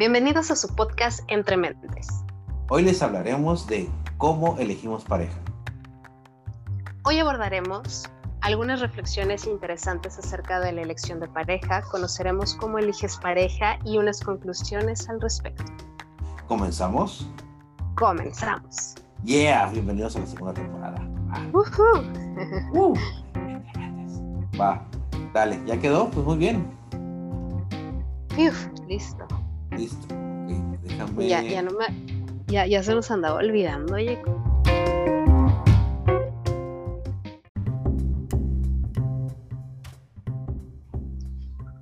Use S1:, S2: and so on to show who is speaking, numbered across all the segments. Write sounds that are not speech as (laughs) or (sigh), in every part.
S1: Bienvenidos a su podcast Entre Mentes.
S2: Hoy les hablaremos de cómo elegimos pareja.
S1: Hoy abordaremos algunas reflexiones interesantes acerca de la elección de pareja, conoceremos cómo eliges pareja y unas conclusiones al respecto.
S2: ¿Comenzamos?
S1: Comenzamos.
S2: Yeah, bienvenidos a la segunda temporada. (laughs)
S1: Uh
S2: Va, dale, ¿ya quedó? Pues muy bien.
S1: Uf, listo.
S2: Listo. Déjame.
S1: Ya, ya no me. Ya, ya se nos andaba olvidando, oye.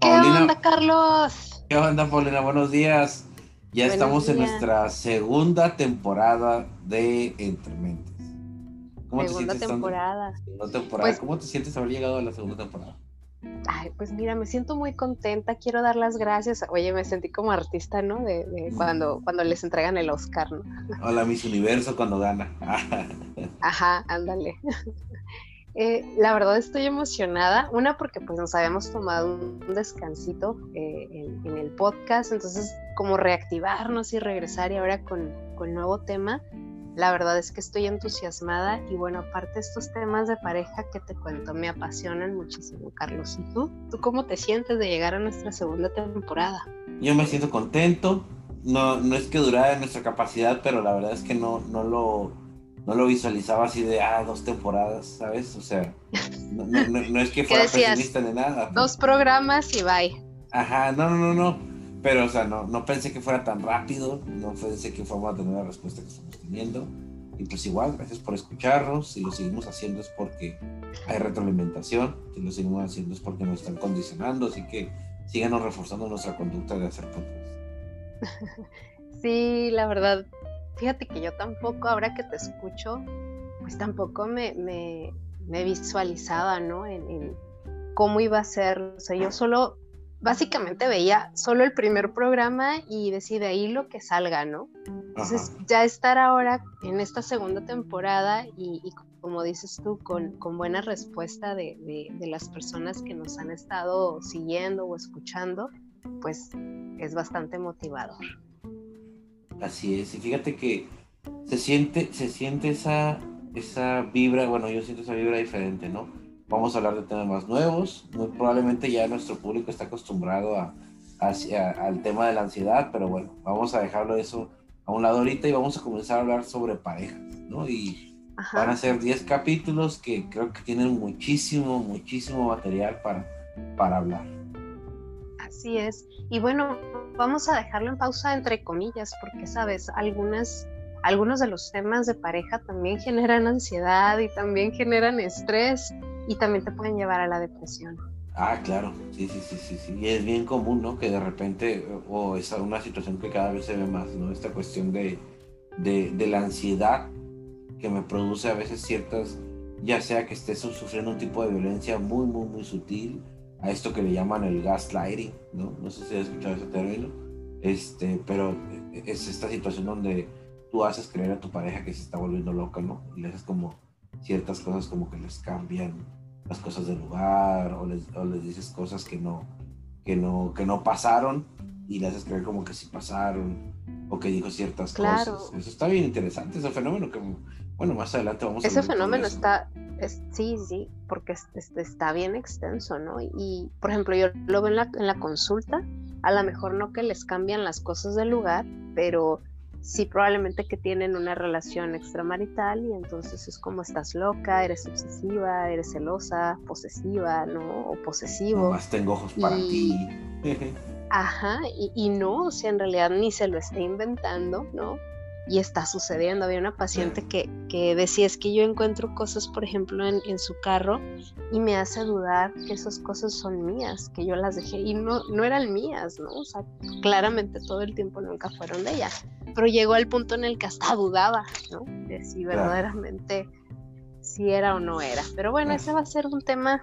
S1: ¿Qué onda, Carlos?
S2: ¿Qué onda, Paulina? Buenos días. Ya
S1: Buenos
S2: estamos en nuestra segunda temporada de Entre Mentes. ¿Cómo te sientes
S1: temporada.
S2: Segunda temporada.
S1: Pues-
S2: ¿Cómo te sientes haber llegado a la segunda temporada?
S1: Ay, pues mira, me siento muy contenta, quiero dar las gracias. Oye, me sentí como artista, ¿no? De, de cuando, cuando les entregan el Oscar, ¿no?
S2: Hola, Miss Universo cuando gana.
S1: Ajá, ándale. (laughs) Eh, la verdad estoy emocionada, una porque pues nos habíamos tomado un, descansito eh, en, en el podcast, entonces como reactivarnos y regresar y ahora con, con nuevo tema, la verdad es que estoy entusiasmada y bueno, aparte estos temas de pareja que te cuento me apasionan muchísimo, Carlos. ¿Y tú? ¿Tú cómo te sientes de llegar a nuestra segunda temporada?
S2: Yo me siento contento. No, no es que durara en nuestra capacidad, pero la verdad es que no, no lo, no lo visualizaba así de ah, dos temporadas, ¿sabes? O sea, no, no- no- no es que (laughs) fuera pesimista ni nada.
S1: Dos programas y bye.
S2: Ajá, no, no, no, no. Pero, o sea, no, no pensé que fuera tan rápido, no pensé que fuéramos a tener la respuesta que estamos teniendo. Y pues igual, gracias por escucharnos. Si lo seguimos haciendo es porque hay retroalimentación. Si lo seguimos haciendo es porque nos están condicionando. Así que síganos reforzando nuestra conducta de hacer podcast. (laughs)
S1: Sí, la verdad, fíjate que yo tampoco, ahora que te escucho, pues tampoco me, me, me visualizaba, ¿no? En, en cómo iba a ser. O sea, yo solo, básicamente veía solo el primer programa y decía de ahí lo que salga, ¿no? Entonces,
S2: Ajá.
S1: ya estar ahora en esta segunda temporada y, y como dices tú, con, con buena respuesta de, de- de las personas que nos han estado siguiendo o escuchando, pues es bastante motivador.
S2: Así es. Y fíjate que se siente, se siente esa, esa vibra. Bueno, yo siento esa vibra diferente, ¿no? Vamos a hablar de temas más nuevos. Muy probablemente ya nuestro público está acostumbrado a, hacia- al tema de la ansiedad, pero bueno, vamos a dejarlo eso a un lado ahorita y vamos a comenzar a hablar sobre parejas, ¿no? Y
S1: Ajá.
S2: van a ser 10 capítulos que creo que tienen muchísimo, muchísimo material para, para hablar.
S1: Así es. Y bueno, vamos a dejarlo en pausa entre comillas, porque sabes, algunas, algunos de los temas de pareja también generan ansiedad y también generan estrés y también te pueden llevar a la depresión.
S2: Ah, claro, sí, sí, sí, sí, sí. Y es bien común, ¿no? Que de repente, o es una situación que cada vez se ve más, ¿no? Esta cuestión de, de, de la ansiedad que me produce a veces ciertas, ya sea que estés sufriendo un tipo de violencia muy, muy, muy sutil, a esto que le llaman el gaslighting, ¿no? No sé si has escuchado ese término, este, pero es esta situación donde tú haces creer a tu pareja que se está volviendo loca, ¿no? Y le haces como ciertas cosas como que les cambian las cosas del lugar o les, o les dices cosas que no, que, no, que no pasaron y le haces creer como que sí pasaron o que dijo ciertas
S1: Claro.
S2: cosas. Eso está bien interesante, ese fenómeno que, bueno, más adelante vamos a
S1: Ese
S2: de todo
S1: fenómeno
S2: eso.
S1: está, es- sí, sí, porque es- es- está bien extenso, ¿no? Y, por ejemplo, yo lo veo en la, en la consulta, a lo mejor no que les cambian las cosas del lugar, pero sí probablemente que tienen una relación extramarital y entonces es como estás loca, eres obsesiva, eres celosa, posesiva, ¿no? O posesivo.
S2: Nomás tengo ojos para
S1: Y-
S2: ti.
S1: Ajá, y, y no, o sea, en realidad ni se lo está inventando, ¿no? Y está sucediendo. Había una paciente que, que decía, es que yo encuentro cosas, por ejemplo, en, en su carro y me hace dudar que esas cosas son mías, que yo las dejé y no, no eran mías, ¿no? O sea, claramente todo el tiempo nunca fueron de ella. Pero llegó al punto en el que hasta dudaba, ¿no? De si verdaderamente si era o no era. Pero bueno, ese va a ser un tema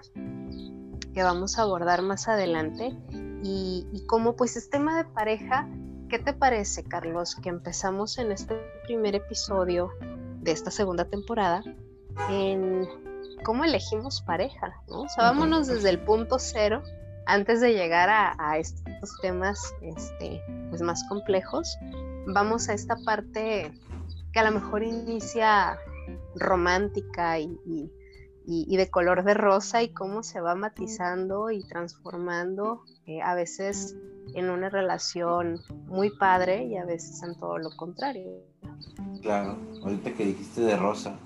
S1: que vamos a abordar más adelante. Y, y como pues es tema de pareja, ¿qué te parece, Carlos, que empezamos en este primer episodio de esta segunda temporada en cómo elegimos pareja, ¿no? O sea, vámonos desde el punto cero antes de llegar a, estos temas este, pues más complejos, vamos a esta parte que a lo mejor inicia romántica y, de color de rosa y cómo se va matizando y transformando eh, a veces en una relación muy padre y a veces en todo lo contrario.
S2: Claro, ahorita que dijiste de rosa,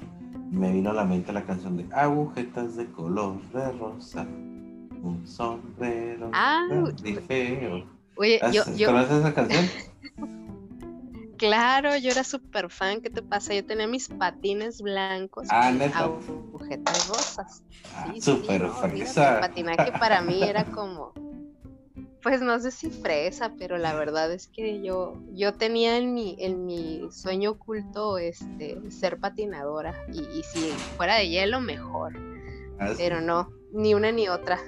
S2: me vino a la mente la canción de agujetas de color de rosa, un sombrero
S1: ah,
S2: feo.
S1: Oye, yo,
S2: ¿Conoces esa canción? (laughs)
S1: claro, yo era súper fan. ¿Qué te pasa? Yo tenía mis patines blancos
S2: ah,
S1: agujetas rosas.
S2: Ah, súper fresa.
S1: El patinaje (laughs) para mí era como pues no sé si fresa, pero la verdad es que yo, yo tenía en mi, en mi sueño oculto este, ser patinadora. Y, si fuera de hielo, mejor. Ah, pero no, ni una ni otra.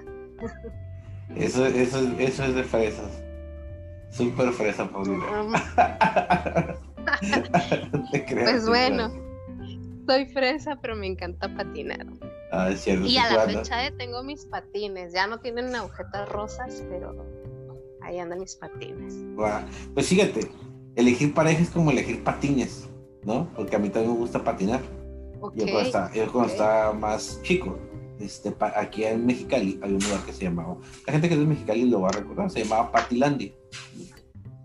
S2: Eso, eso, eso es de fresas. Súper fresa, Paulina. (laughs)
S1: pues bueno, soy fresa, pero me encanta patinar.
S2: Ah, es cierto.
S1: Y a la fecha tengo mis patines. Ya no tienen agujetas rosas, pero ahí andan mis patines.
S2: Pues fíjate, elegir pareja es como elegir patines, ¿no? Porque a mí también me gusta patinar. yo cuando, estaba, más chico, este, aquí en Mexicali hay un lugar que se llamaba, la gente que es de Mexicali lo va a recordar, se llamaba Patilandia.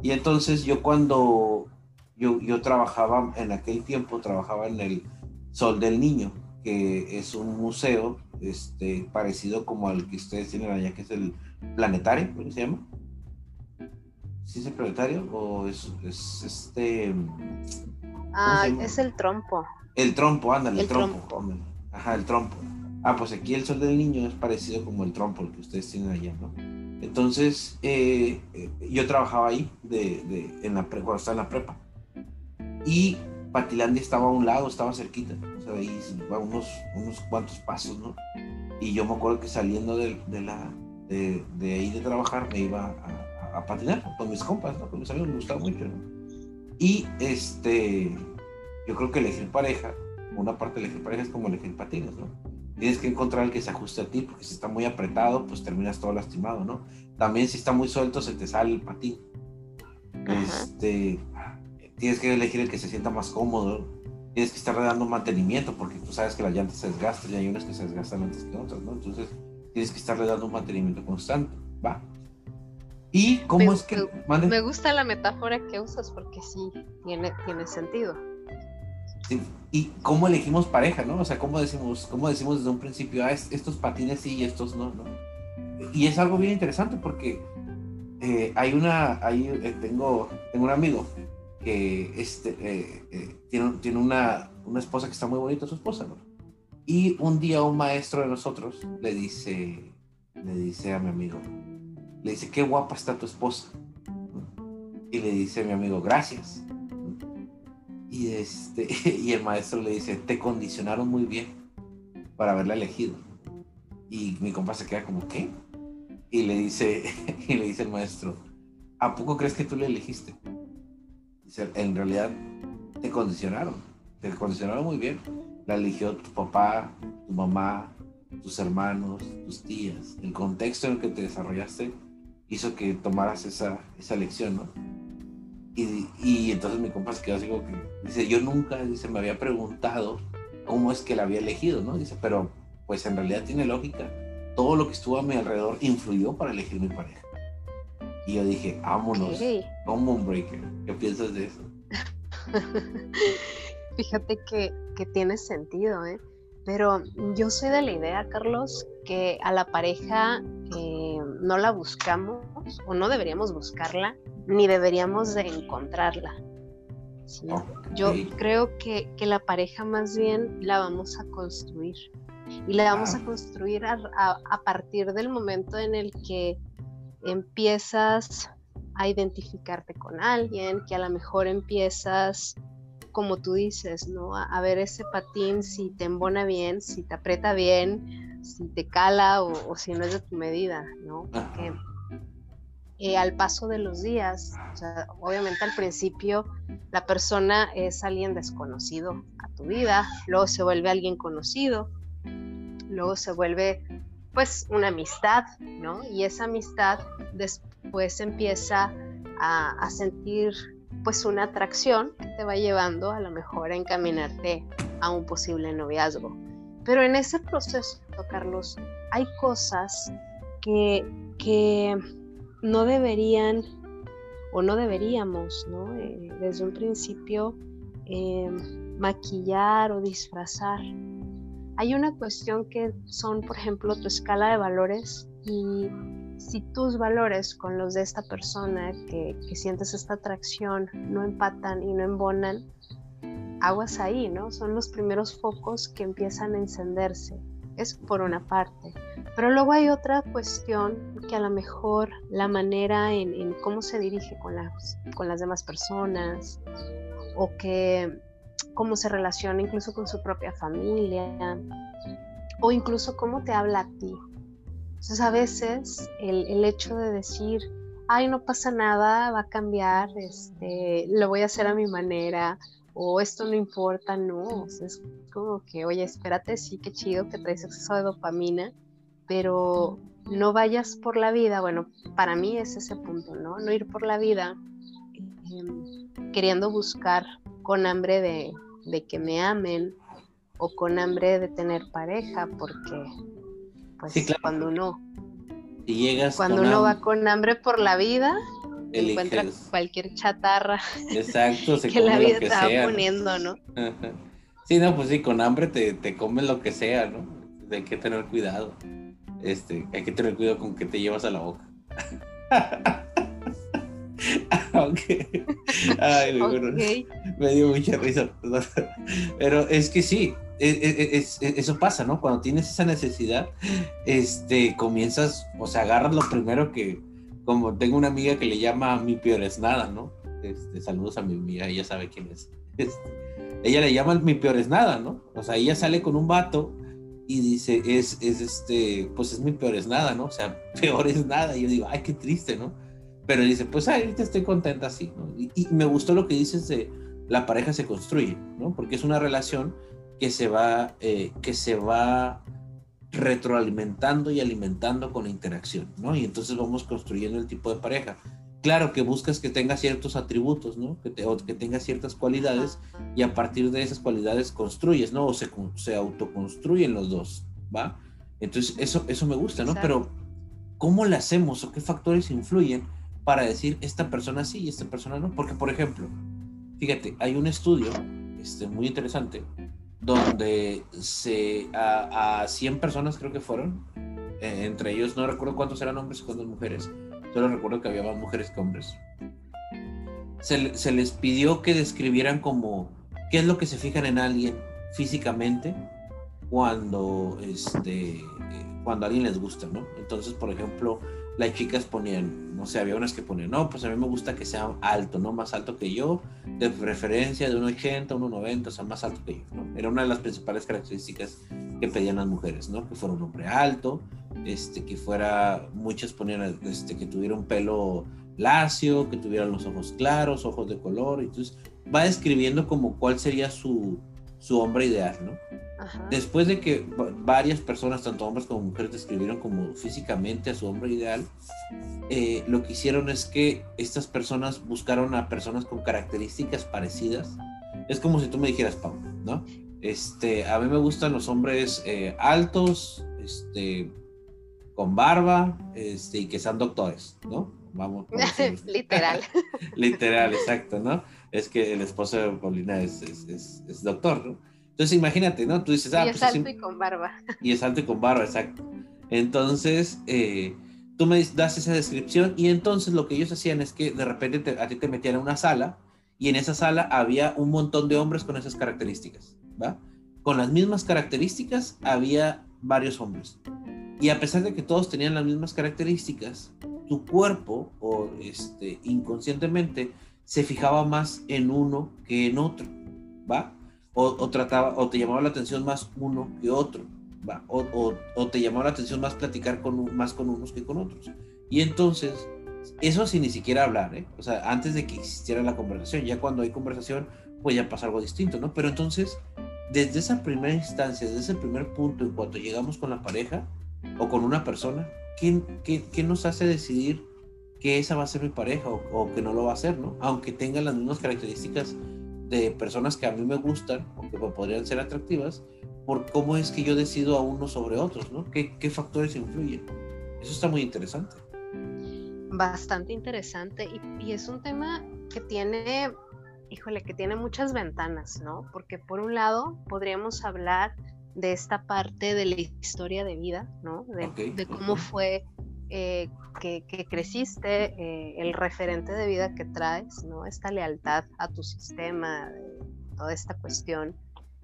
S2: Y entonces yo cuando yo, yo trabajaba en aquel tiempo, trabajaba en el Sol del Niño, que es un museo este, parecido como al que ustedes tienen allá, que es el Planetario, ¿cómo se llama? ¿Sí es el planetario o es, este...
S1: Ah, es el trompo.
S2: El trompo, ándale, el, trompo. Ajá, el trompo. Ah, pues aquí el sol del niño es parecido como el trompo, que ustedes tienen allá, ¿no? Entonces, eh, eh, yo trabajaba ahí en la cuando estaba en la prepa. Y Patilandia estaba a un lado, estaba cerquita. O sea, ahí unos, unos cuantos pasos, ¿no? Y yo me acuerdo que saliendo de, la, de, ahí de trabajar me iba a, patinar con mis compas, ¿no? Con mis amigos me gustaba mucho, Y este, yo creo que elegir pareja, una parte de elegir pareja es como elegir patines, ¿no? Tienes que encontrar el que se ajuste a ti, porque si está muy apretado, pues terminas todo lastimado, ¿no? También si está muy suelto, se te sale el patín. Este, tienes que elegir el que se sienta más cómodo, tienes que estar dando mantenimiento, porque tú sabes que las llantas se desgastan y hay unas que se desgastan antes que otras, ¿no? Entonces, tienes que estarle dando un mantenimiento constante, ¿va? ¿Y cómo es que.?
S1: Me gusta la metáfora que usas porque sí, tiene, tiene sentido.
S2: ¿Y cómo elegimos pareja, no? O sea, ¿cómo decimos, cómo decimos desde un principio, ah, estos patines sí y estos no, no? Y es algo bien interesante porque eh, hay una. Hay, eh, tengo, tengo un amigo que este, eh, tiene, tiene una, una esposa que está muy bonita, su esposa, ¿no? Y un día un maestro de nosotros le dice, le dice a mi amigo, le dice, qué guapa está tu esposa. Y le dice a mi amigo, gracias. Y, este, (laughs) y el maestro le dice, te condicionaron muy bien para haberla elegido. Y mi compa se queda como, ¿qué? Y le dice, (laughs) y le dice el maestro, ¿a poco crees que tú le elegiste? Dice, en realidad te condicionaron, te condicionaron muy bien. La eligió tu papá, tu mamá, tus hermanos, tus tías, el contexto en el que te desarrollaste hizo que tomaras esa, esa lección, ¿no? Y, y, entonces mi compa se quedó así como que, dice, yo nunca, dice, me había preguntado cómo es que la había elegido, ¿no? Dice, pero pues en realidad tiene lógica. Todo lo que estuvo a mi alrededor influyó para elegir mi pareja. Y yo dije, vámonos, un Breaker. ¿Qué piensas de eso? (laughs)
S1: Fíjate que, que tiene sentido, ¿eh? Pero yo soy de la idea, Carlos, que a la pareja eh, no la buscamos o no deberíamos buscarla, ni deberíamos de encontrarla. Yo creo que, la pareja más bien la vamos a construir. Y la vamos a construir a, a partir del momento en el que empiezas a identificarte con alguien, que a lo mejor empiezas como tú dices, ¿no? A, ver ese patín si te embona bien, si te aprieta bien, si te cala o, si no es de tu medida, ¿no? Porque eh, al paso de los días, obviamente al principio la persona es alguien desconocido a tu vida, luego se vuelve alguien conocido, luego se vuelve pues una amistad, ¿no? Y esa amistad después empieza a, a sentir pues una atracción que te va llevando a lo mejor a encaminarte a un posible noviazgo. Pero en ese proceso, Carlos, hay cosas que, que no deberían o no deberíamos, ¿no? Eh, desde un principio eh, maquillar o disfrazar. Hay una cuestión que son, por ejemplo, tu escala de valores y si tus valores con los de esta persona que, que sientes esta atracción no empatan y no embonan, aguas ahí, ¿no? Son los primeros focos que empiezan a encenderse. Es por una parte. Pero luego hay otra cuestión que a lo mejor la manera en, cómo se dirige con las, con las demás personas o que cómo se relaciona incluso con su propia familia o incluso cómo te habla a ti. Entonces a veces el, el hecho de decir, ay, no pasa nada, va a cambiar, este, lo voy a hacer a mi manera, o esto no importa, no, es como que, oye, espérate, sí, qué chido que traes exceso de dopamina, pero no vayas por la vida, bueno, para mí es ese punto, ¿no? No ir por la vida em, queriendo buscar con hambre de, que me amen o con hambre de tener pareja, porque pues cuando uno, cuando uno va con hambre por la vida, encuentra cualquier chatarra
S2: Exacto, (laughs)
S1: que la vida está poniendo, ¿no?
S2: Sí, no, pues sí, con hambre te, te comes lo que sea, ¿no? Hay que tener cuidado. Este, hay que tener cuidado con que te llevas a la boca. (laughs) Ay, (laughs) me dio mucha risa. Pero es que sí, e, e, e, eso pasa, ¿no? Cuando tienes esa necesidad, este, comienzas, o sea, agarras lo primero que, como tengo una amiga que le llama mi peor es nada, ¿no? Este, saludos a mi amiga, ella sabe quién es. (laughs) Este, ella le llama mi peor es nada, ¿no? O sea, ella sale con un vato y dice, es, es este, pues es mi peor es nada, ¿no? O sea, (laughs) peor es nada. Y yo digo, ay, qué triste, ¿no? Pero dice, pues ahorita estoy contenta así, ¿no? Y, me gustó lo que dices de la pareja se construye, ¿no? Porque es una relación que se va, eh, que se va retroalimentando y alimentando con la interacción, ¿no? Y entonces vamos construyendo el tipo de pareja. Claro que buscas que tenga ciertos atributos, ¿no? Que, que tenga ciertas cualidades y a partir de esas cualidades construyes, ¿no? O se, se autoconstruyen los dos, ¿va? Entonces eso, eso me gusta, ¿no? Pero ¿cómo le hacemos o qué factores influyen para decir esta persona sí y esta persona no? Porque, por ejemplo, fíjate, hay un estudio este, muy interesante donde se, a, a 100 personas creo que fueron, eh, entre ellos no recuerdo cuántos eran hombres y cuántas mujeres, solo recuerdo que había más mujeres que hombres. Se, se, les pidió que describieran como qué es lo que se fijan en alguien físicamente cuando, este, eh, cuando a alguien les gusta, ¿no? Entonces, por ejemplo, las chicas ponían, no sé, había unas que ponían, no, pues a mí me gusta que sea alto, ¿no? Más alto que yo, de preferencia de un 80, 1,90, o sea, más alto que yo, ¿no? Era una de las principales características que pedían las mujeres, ¿no? Que fuera un hombre alto, este, que fuera, muchas ponían, este, que tuviera un pelo lacio, que tuviera los ojos claros, ojos de color, entonces va describiendo como cuál sería su, su hombre ideal, ¿no? Después de que varias personas, tanto hombres como mujeres, describieron como físicamente a su hombre ideal, eh, lo que hicieron es que estas personas buscaron a personas con características parecidas. Es como si tú me dijeras, Pau, ¿no? Este, a mí me gustan los hombres eh, altos, este, con barba, este, y que sean doctores, ¿no? Vamos. (laughs)
S1: Literal. (laughs)
S2: Literal, exacto, ¿no? Es que el esposo de Paulina es, es, es doctor, ¿no? Entonces imagínate, ¿no? Tú dices,
S1: ah, y es pues alto y con barba. (laughs)
S2: Y es alto y con barba, exacto. Entonces, eh, tú me das esa descripción y entonces lo que ellos hacían es que de repente a ti te metían en una sala y en esa sala había un montón de hombres con esas características, ¿va? Con las mismas características había varios hombres. Y a pesar de que todos tenían las mismas características, tu cuerpo o este, inconscientemente se fijaba más en uno que en otro, ¿va? o, trataba, o te llamaba la atención más uno que otro, ¿va? O, o, te llamaba la atención más platicar con, más con unos que con otros. Y entonces, eso sin ni siquiera hablar, ¿eh? O sea, antes de que existiera la conversación, ya cuando hay conversación, pues ya pasa algo distinto, ¿no? Pero entonces, desde esa primera instancia, desde ese primer punto, en cuanto llegamos con la pareja, o con una persona, ¿qué, qué, nos hace decidir que esa va a ser mi pareja o, que no lo va a ser, ¿no? Aunque tenga las mismas características de personas que a mí me gustan o que podrían ser atractivas, por cómo es que yo decido a uno sobre otros, ¿no? ¿Qué, qué factores influyen? Eso está muy interesante.
S1: Bastante interesante y, y es un tema que tiene, híjole, que tiene muchas ventanas, ¿no? Porque por un lado podríamos hablar de esta parte de la historia de vida, ¿no? De, cómo fue eh, que, creciste, eh, el referente de vida que traes, ¿no? Esta lealtad a tu sistema, toda esta cuestión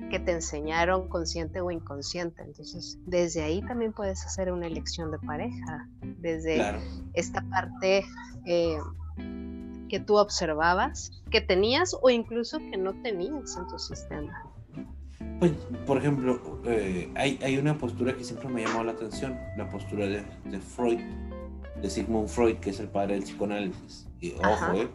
S1: que te enseñaron consciente o inconsciente. Entonces, desde ahí también puedes hacer una elección de pareja, desde esta parte eh, que tú observabas, que tenías o incluso que no tenías en tu sistema.
S2: Pues, por ejemplo, eh, hay, hay, una postura que siempre me ha llamado la atención, la postura de, de, Freud, de Sigmund Freud, que es el padre del psicoanálisis. Y ojo, eh,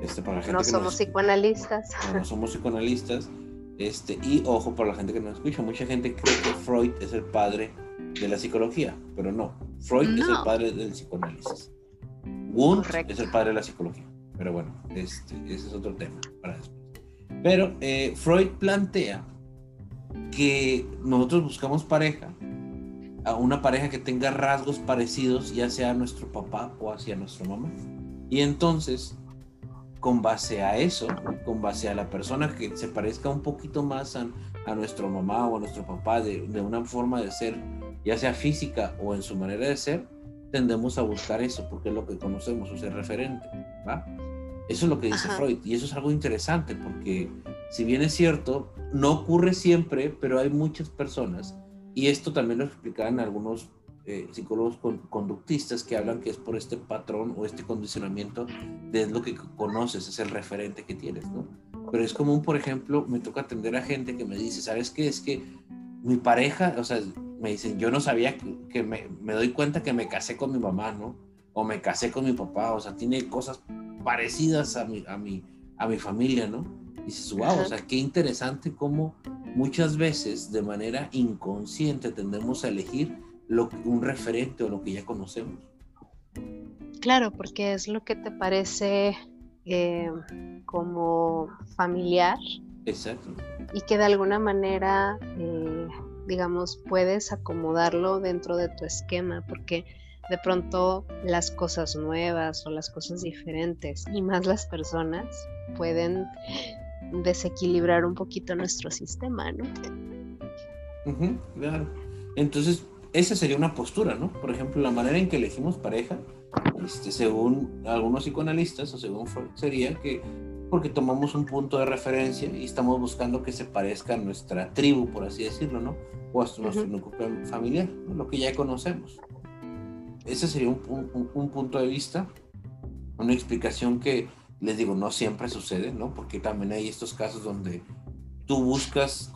S2: este, para la gente
S1: no somos psicoanalistas.
S2: No, somos psicoanalistas. Este, y ojo para la gente que nos escucha, mucha gente cree que Freud es el padre de la psicología, pero no. Freud es el padre del psicoanálisis. Wundt es el padre de la psicología. Pero bueno, este, ese es otro tema para después. Pero eh, Freud plantea que nosotros buscamos pareja, a una pareja que tenga rasgos parecidos, ya sea a nuestro papá o hacia nuestra mamá. Y entonces, con base a eso, con base a la persona que se parezca un poquito más a, nuestra mamá o a nuestro papá de, una forma de ser, ya sea física o en su manera de ser, tendemos a buscar eso porque es lo que conocemos, o ser referente. ¿va? Eso es lo que dice Freud y eso es algo interesante porque si bien es cierto, no ocurre siempre, pero hay muchas personas, y esto también lo explican algunos eh, psicólogos conductistas que hablan que es por este patrón o este condicionamiento de lo que conoces, es el referente que tienes, ¿no? Pero es común, por ejemplo, me toca atender a gente que me dice, ¿sabes qué? Es que mi pareja, o sea, me dicen, yo no sabía que, me, me, doy cuenta que me casé con mi mamá, ¿no? O me casé con mi papá, o sea, tiene cosas parecidas a mi, a mi, a mi familia, ¿no? Dices, wow, o sea, qué interesante cómo muchas veces de manera inconsciente tendemos a elegir lo, un referente o lo que ya conocemos.
S1: Claro, porque es lo que te parece eh, como familiar.
S2: Exacto.
S1: Y que de alguna manera, eh, digamos, puedes acomodarlo dentro de tu esquema, porque de pronto las cosas nuevas o las cosas diferentes y más las personas pueden desequilibrar un poquito nuestro sistema, ¿no?
S2: claro. Entonces, esa sería una postura, ¿no? Por ejemplo, la manera en que elegimos pareja, este, según algunos psicoanalistas o según Freud, sería que porque tomamos un punto de referencia y estamos buscando que se parezca a nuestra tribu, por así decirlo, ¿no? O a nuestro núcleo familiar, lo que ya conocemos. Ese sería un, un punto de vista, una explicación que les digo, no siempre sucede, ¿no? Porque también hay estos casos donde tú buscas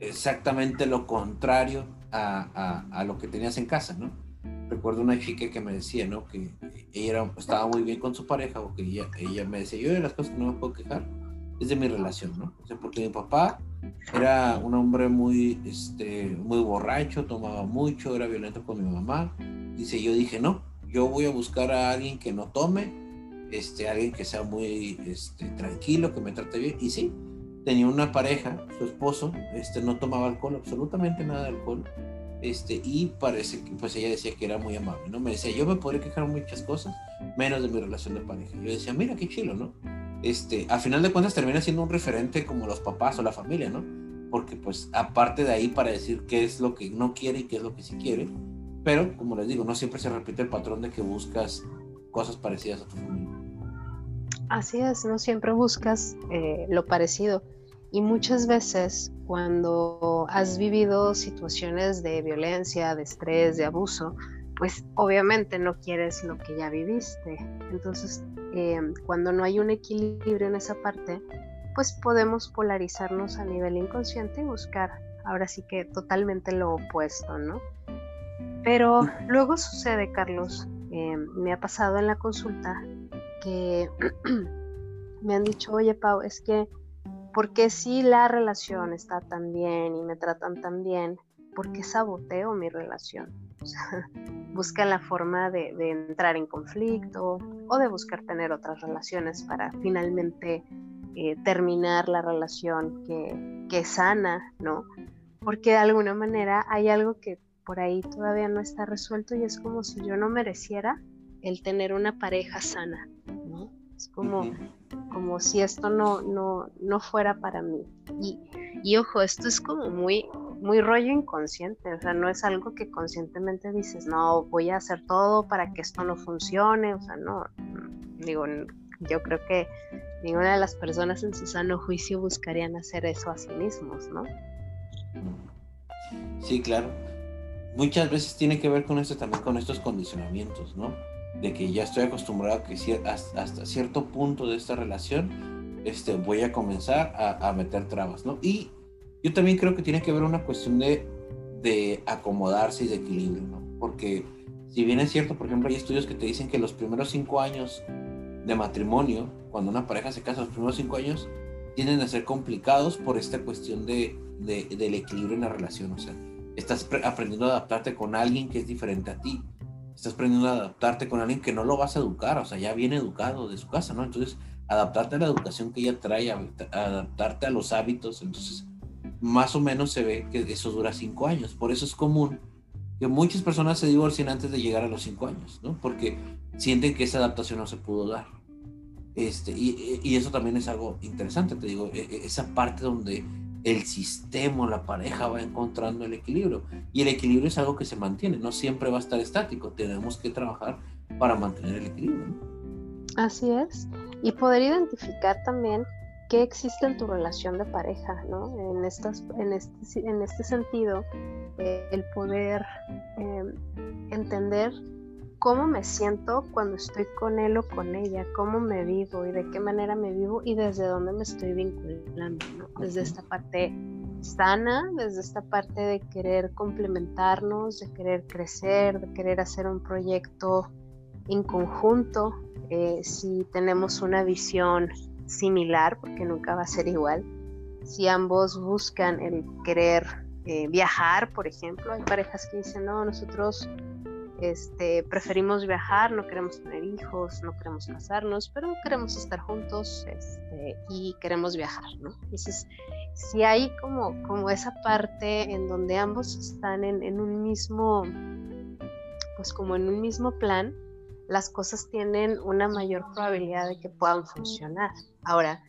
S2: exactamente lo contrario a, a, lo que tenías en casa, ¿no? Recuerdo una chica que me decía, ¿no? Que ella estaba muy bien con su pareja, o que ella, ella me decía, yo de las cosas que no me puedo quejar es de mi relación, ¿no? O sea, porque mi papá era un hombre muy, este, muy borracho, tomaba mucho, era violento con mi mamá. Dice, yo dije, no, yo voy a buscar a alguien que no tome, este, alguien que sea muy este, tranquilo, que me trate bien. Y sí, tenía una pareja, su esposo, este, no tomaba alcohol, absolutamente nada de alcohol. Este, y parece que pues ella decía que era muy amable, ¿no? Me decía, yo me podría quejar muchas cosas, menos de mi relación de pareja. Yo decía, mira qué chilo, ¿no? Este, a final de cuentas termina siendo un referente como los papás o la familia, ¿no? Porque pues aparte de ahí para decir qué es lo que no quiere y qué es lo que sí quiere, pero como les digo, no siempre se repite el patrón de que buscas cosas parecidas a tu familia.
S1: Así es, no siempre buscas eh, lo parecido. Y muchas veces cuando has vivido situaciones de violencia, de estrés, de abuso, pues obviamente no quieres lo que ya viviste. Entonces, eh, cuando no hay un equilibrio en esa parte, pues podemos polarizarnos a nivel inconsciente y buscar ahora sí que totalmente lo opuesto, ¿no? Pero luego sucede, Carlos, eh, me ha pasado en la consulta (clears throat) me han dicho, oye Pau, es que, porque si la relación está tan bien y me tratan tan bien, ¿por qué saboteo mi relación? (laughs) busca la forma de, entrar en conflicto o de buscar tener otras relaciones para finalmente eh, terminar la relación que, que sana, ¿no? Porque de alguna manera hay algo que por ahí todavía no está resuelto y es como si yo no mereciera el tener una pareja sana. Es como, como si esto no, no, no fuera para mí. Y, y ojo, esto es como muy, muy rollo inconsciente, o sea, no es algo que conscientemente dices, no, voy a hacer todo para que esto no funcione, o sea, no, digo, yo creo que ninguna de las personas en su sano juicio buscarían hacer eso a sí mismos, ¿no?
S2: Sí, claro. Muchas veces tiene que ver con esto también, con estos condicionamientos, ¿no? De que ya estoy acostumbrado a que hasta cierto punto de esta relación este, voy a comenzar a, meter trabas, ¿no? Y yo también creo que tiene que ver una cuestión de, de acomodarse y de equilibrio, ¿no? Porque si bien es cierto, por ejemplo, hay estudios que te dicen que los primeros cinco años de matrimonio, cuando una pareja se casa, los primeros cinco años tienden a ser complicados por esta cuestión de, de, del equilibrio en la relación. O sea, estás aprendiendo a adaptarte con alguien que es diferente a ti. Estás aprendiendo a adaptarte con alguien que no lo vas a educar, o sea, ya viene educado de su casa, ¿no? Entonces, adaptarte a la educación que ella trae, adaptarte a los hábitos. Entonces, más o menos se ve que eso dura cinco años. Por eso es común que muchas personas se divorcien antes de llegar a los cinco años, ¿no? Porque sienten que esa adaptación no se pudo dar. Este, y, y eso también es algo interesante, te digo, e, e, esa parte donde el sistema, la pareja va encontrando el equilibrio. Y el equilibrio es algo que se mantiene, no siempre va a estar estático, tenemos que trabajar para mantener el equilibrio.
S1: Así es. Y poder identificar también qué existe en tu relación de pareja, ¿no? En, estas, en, este, en este sentido, eh, el poder em, entender cómo me siento cuando estoy con él o con ella, cómo me vivo y de qué manera me vivo y desde dónde me estoy vinculando, ¿no? Desde esta parte sana, desde esta parte de querer complementarnos, de querer crecer, de querer hacer un proyecto en conjunto, eh, si tenemos una visión similar, porque nunca va a ser igual. Si ambos buscan el querer eh, viajar, por ejemplo, hay parejas que dicen, no, nosotros este, preferimos viajar, no queremos tener hijos, no queremos casarnos, pero queremos estar juntos este, y queremos viajar, ¿no? Entonces, si hay como, como esa parte en donde ambos están en, en un mismo, pues como en un mismo plan, las cosas tienen una mayor probabilidad de que puedan funcionar. Ahora,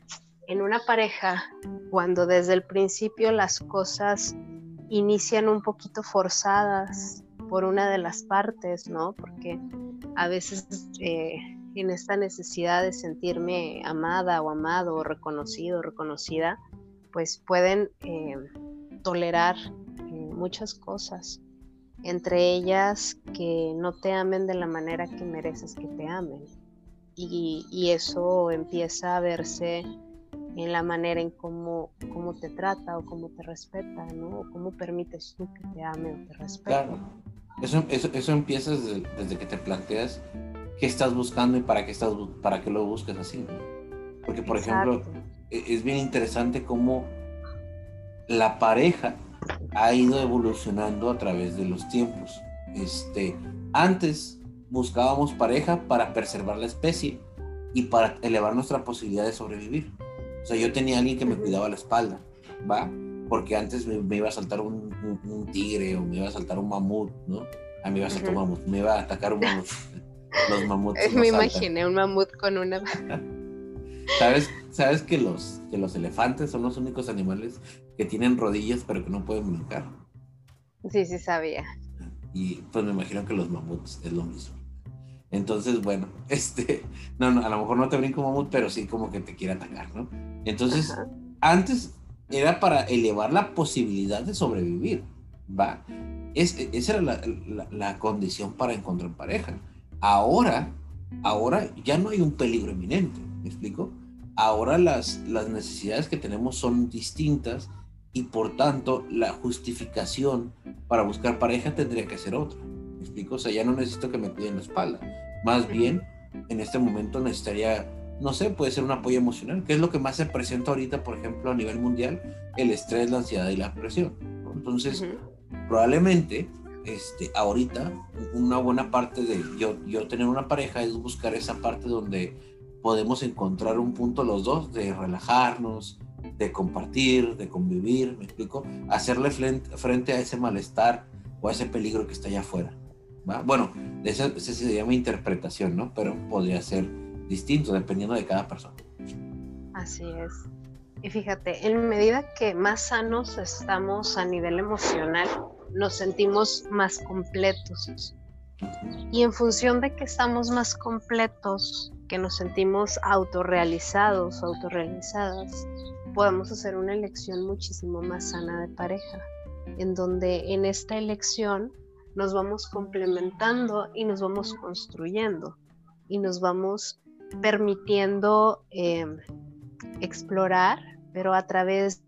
S1: en una pareja, cuando desde el principio las cosas inician un poquito forzadas por una de las partes, ¿no? Porque a veces eh, en esta necesidad de sentirme amada o amado o reconocido o reconocida, pues pueden eh, tolerar eh, muchas cosas entre ellas que no te amen de la manera que mereces que te amen. Y, eso empieza a verse en la manera en cómo, cómo te trata o cómo te respeta, ¿no? O cómo permites tú que te ame o te respete. Claro.
S2: Eso, eso, empieza desde, que te planteas qué estás buscando y para qué, estás, para qué lo busques así. Porque, por ejemplo, e, es bien interesante cómo la pareja ha ido evolucionando a través de los tiempos. Este, antes buscábamos pareja para preservar la especie y para elevar nuestra posibilidad de sobrevivir. O sea, yo tenía alguien que me cuidaba la espalda, ¿va? Porque antes me, iba a saltar un, tigre o me iba a saltar un mamut, ¿no? A mí me iba a saltar un mamut, me iba a atacar un mamut. (laughs) Los mamuts.
S1: me imaginé un mamut con una. (laughs)
S2: ¿Sabes, ¿Sabes que los, que los elefantes son los únicos animales que tienen rodillas pero que no pueden brincar?
S1: Sí, sí sabía.
S2: Y pues me imagino que los mamuts es lo mismo. Entonces, bueno, (laughs) este, no, no, a lo mejor no te brinco mamut, pero sí como que te quiere atacar, ¿no? Entonces, antes era para elevar la posibilidad de sobrevivir, ¿va? Es, esa era la, la, la, condición para encontrar pareja. Ahora, ahora ya no hay un peligro inminente, ¿me explico? Ahora las, las necesidades que tenemos son distintas y por tanto la justificación para buscar pareja tendría que ser otra. ¿Me explico? O sea, ya no necesito que me cuiden la espalda. Más bien, en este momento necesitaría, no sé, puede ser un apoyo emocional, que es lo que más se presenta ahorita, por ejemplo, a nivel mundial, el estrés, la ansiedad y la presión. Entonces, probablemente este, ahorita, una buena parte de yo, yo tener una pareja es buscar esa parte donde podemos encontrar un punto los dos de relajarnos, de compartir, de convivir, me explico, hacerle frente, a ese malestar o a ese peligro que está allá afuera. Bueno, esa, esa se llama interpretación, ¿no? Pero podría ser distinto dependiendo de cada persona.
S1: Así es. Y fíjate, en medida que más sanos estamos a nivel emocional, nos sentimos más completos. Y en función de que estamos más completos, que nos sentimos autorrealizados, autorrealizadas, podemos hacer una elección muchísimo más sana de pareja, en donde en esta elección nos vamos complementando y nos vamos construyendo y nos vamos permitiendo em, explorar, pero a través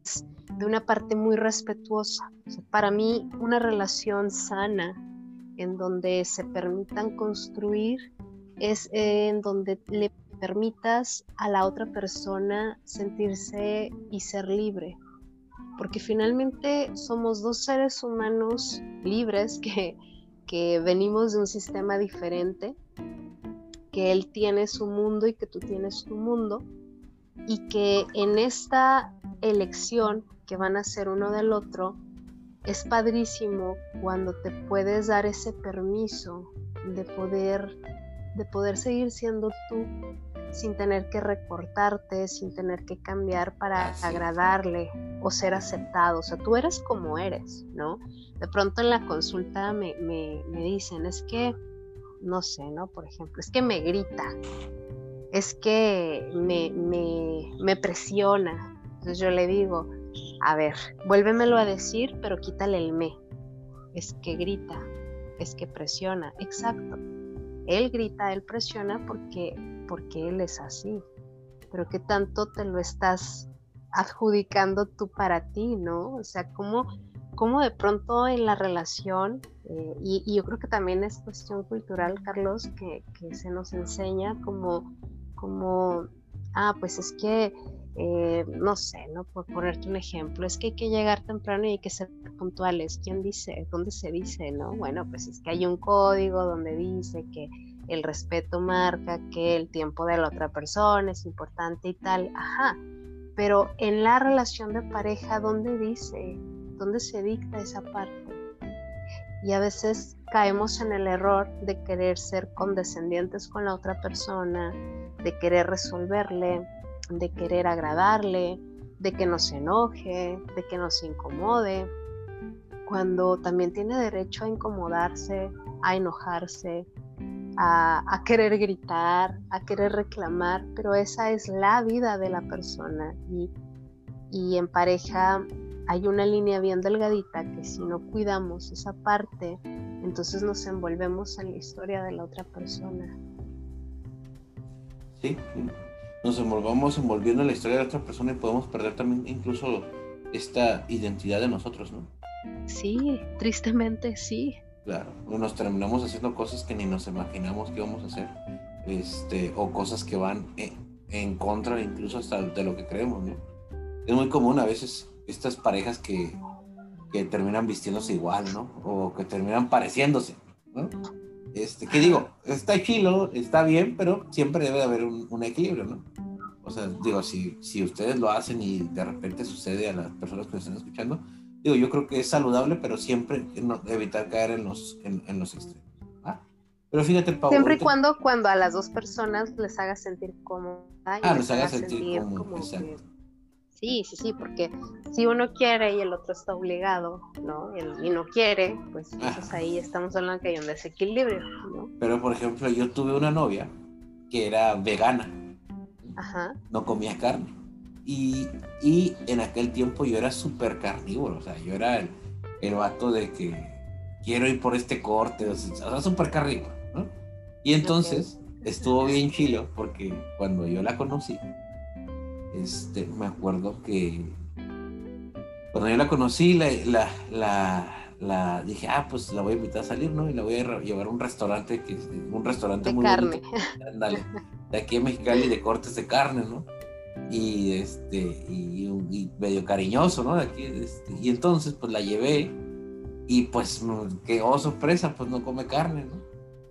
S1: de una parte muy respetuosa. para mí, una relación sana en donde se permitan construir es en donde le permitas a la otra persona sentirse y ser libre. Porque finalmente somos dos seres humanos libres que, que venimos de un sistema diferente, que él tiene su mundo y que tú tienes tu mundo, y que en esta elección que van a ser uno del otro, es padrísimo cuando te puedes dar ese permiso de poder de poder seguir siendo tú sin tener que recortarte, sin tener que cambiar para agradarle o ser aceptado. O sea, tú eres como eres, ¿no? De pronto en la consulta me, me, me dicen, es que, no sé, ¿no? Por ejemplo, es que me grita, es que me, me, me presiona. Entonces yo le digo, a ver, vuélvemelo a decir, pero quítale el me. Es que grita, es que presiona, exacto. Él grita, él presiona porque porque él es así, pero qué tanto te lo estás adjudicando tú para ti, ¿no? O sea, cómo, cómo de pronto en la relación, eh, y, yo creo que también es cuestión cultural, Carlos, que, se nos enseña como, como, ah, pues es que, eh, no sé, ¿no? Por ponerte un ejemplo, es que hay que llegar temprano y hay que ser puntuales. ¿Quién dice? ¿Dónde se dice, no? Bueno, pues es que hay un código donde dice que el respeto marca que el tiempo de la otra persona es importante y tal, ajá, pero en la relación de pareja, ¿dónde dice? ¿Dónde se dicta esa parte? Y a veces caemos en el error de querer ser condescendientes con la otra persona, de querer resolverle, de querer agradarle, de que no se enoje, de que no se incomode, cuando también tiene derecho a incomodarse, a enojarse, a, querer gritar, a querer reclamar, pero esa es la vida de la persona y, y en pareja hay una línea bien delgadita que si no cuidamos esa parte, entonces nos envolvemos en la historia de la otra persona.
S2: Sí, nos envolvamos envolviendo en la historia de la otra persona y podemos perder también incluso esta identidad de nosotros, ¿no?
S1: Sí, tristemente sí.
S2: Claro, nos terminamos haciendo cosas que ni nos imaginamos que íbamos a hacer, este, o cosas que van en, contra incluso hasta de lo que creemos, ¿no? Es muy común a veces estas parejas que, que terminan vistiéndose igual, ¿no? O que terminan pareciéndose, ¿no? Este, ¿qué digo? Está chilo, está bien, pero siempre debe haber un, un, equilibrio, ¿no? O sea, digo, si, si ustedes lo hacen y de repente sucede a las personas que están escuchando, Digo, yo creo que es saludable, pero siempre evitar caer en los, en, los extremos. Pero fíjate,
S1: Pau. Siempre y cuando, cuando a las dos personas les haga sentir cómoda.
S2: ah, les, haga sentir, cómodo,
S1: Sí, sí, sí, porque si uno quiere y el otro está obligado, ¿no? Y, no quiere, pues ahí estamos hablando que hay un desequilibrio, ¿no?
S2: Pero, por ejemplo, yo tuve una novia que era vegana.
S1: Ajá.
S2: No comía carne. Y, y en aquel tiempo yo era súper carnívoro, o sea, yo era el, el vato de que quiero ir por este corte, o sea, súper carnívoro, ¿no? Y entonces estuvo bien chilo porque cuando yo la conocí, este, me acuerdo que cuando yo la conocí, la, la, la, la, dije, ah, pues la voy a invitar a salir, ¿no? Y la voy a llevar a un restaurante, que un restaurante
S1: de
S2: muy
S1: carne.
S2: Bonito, (laughs) de aquí en Mexicali de cortes de carne, ¿no? y este y, medio cariñoso, ¿no? Aquí, este, y entonces pues la llevé Y pues, que oh sorpresa, pues no come carne, ¿no?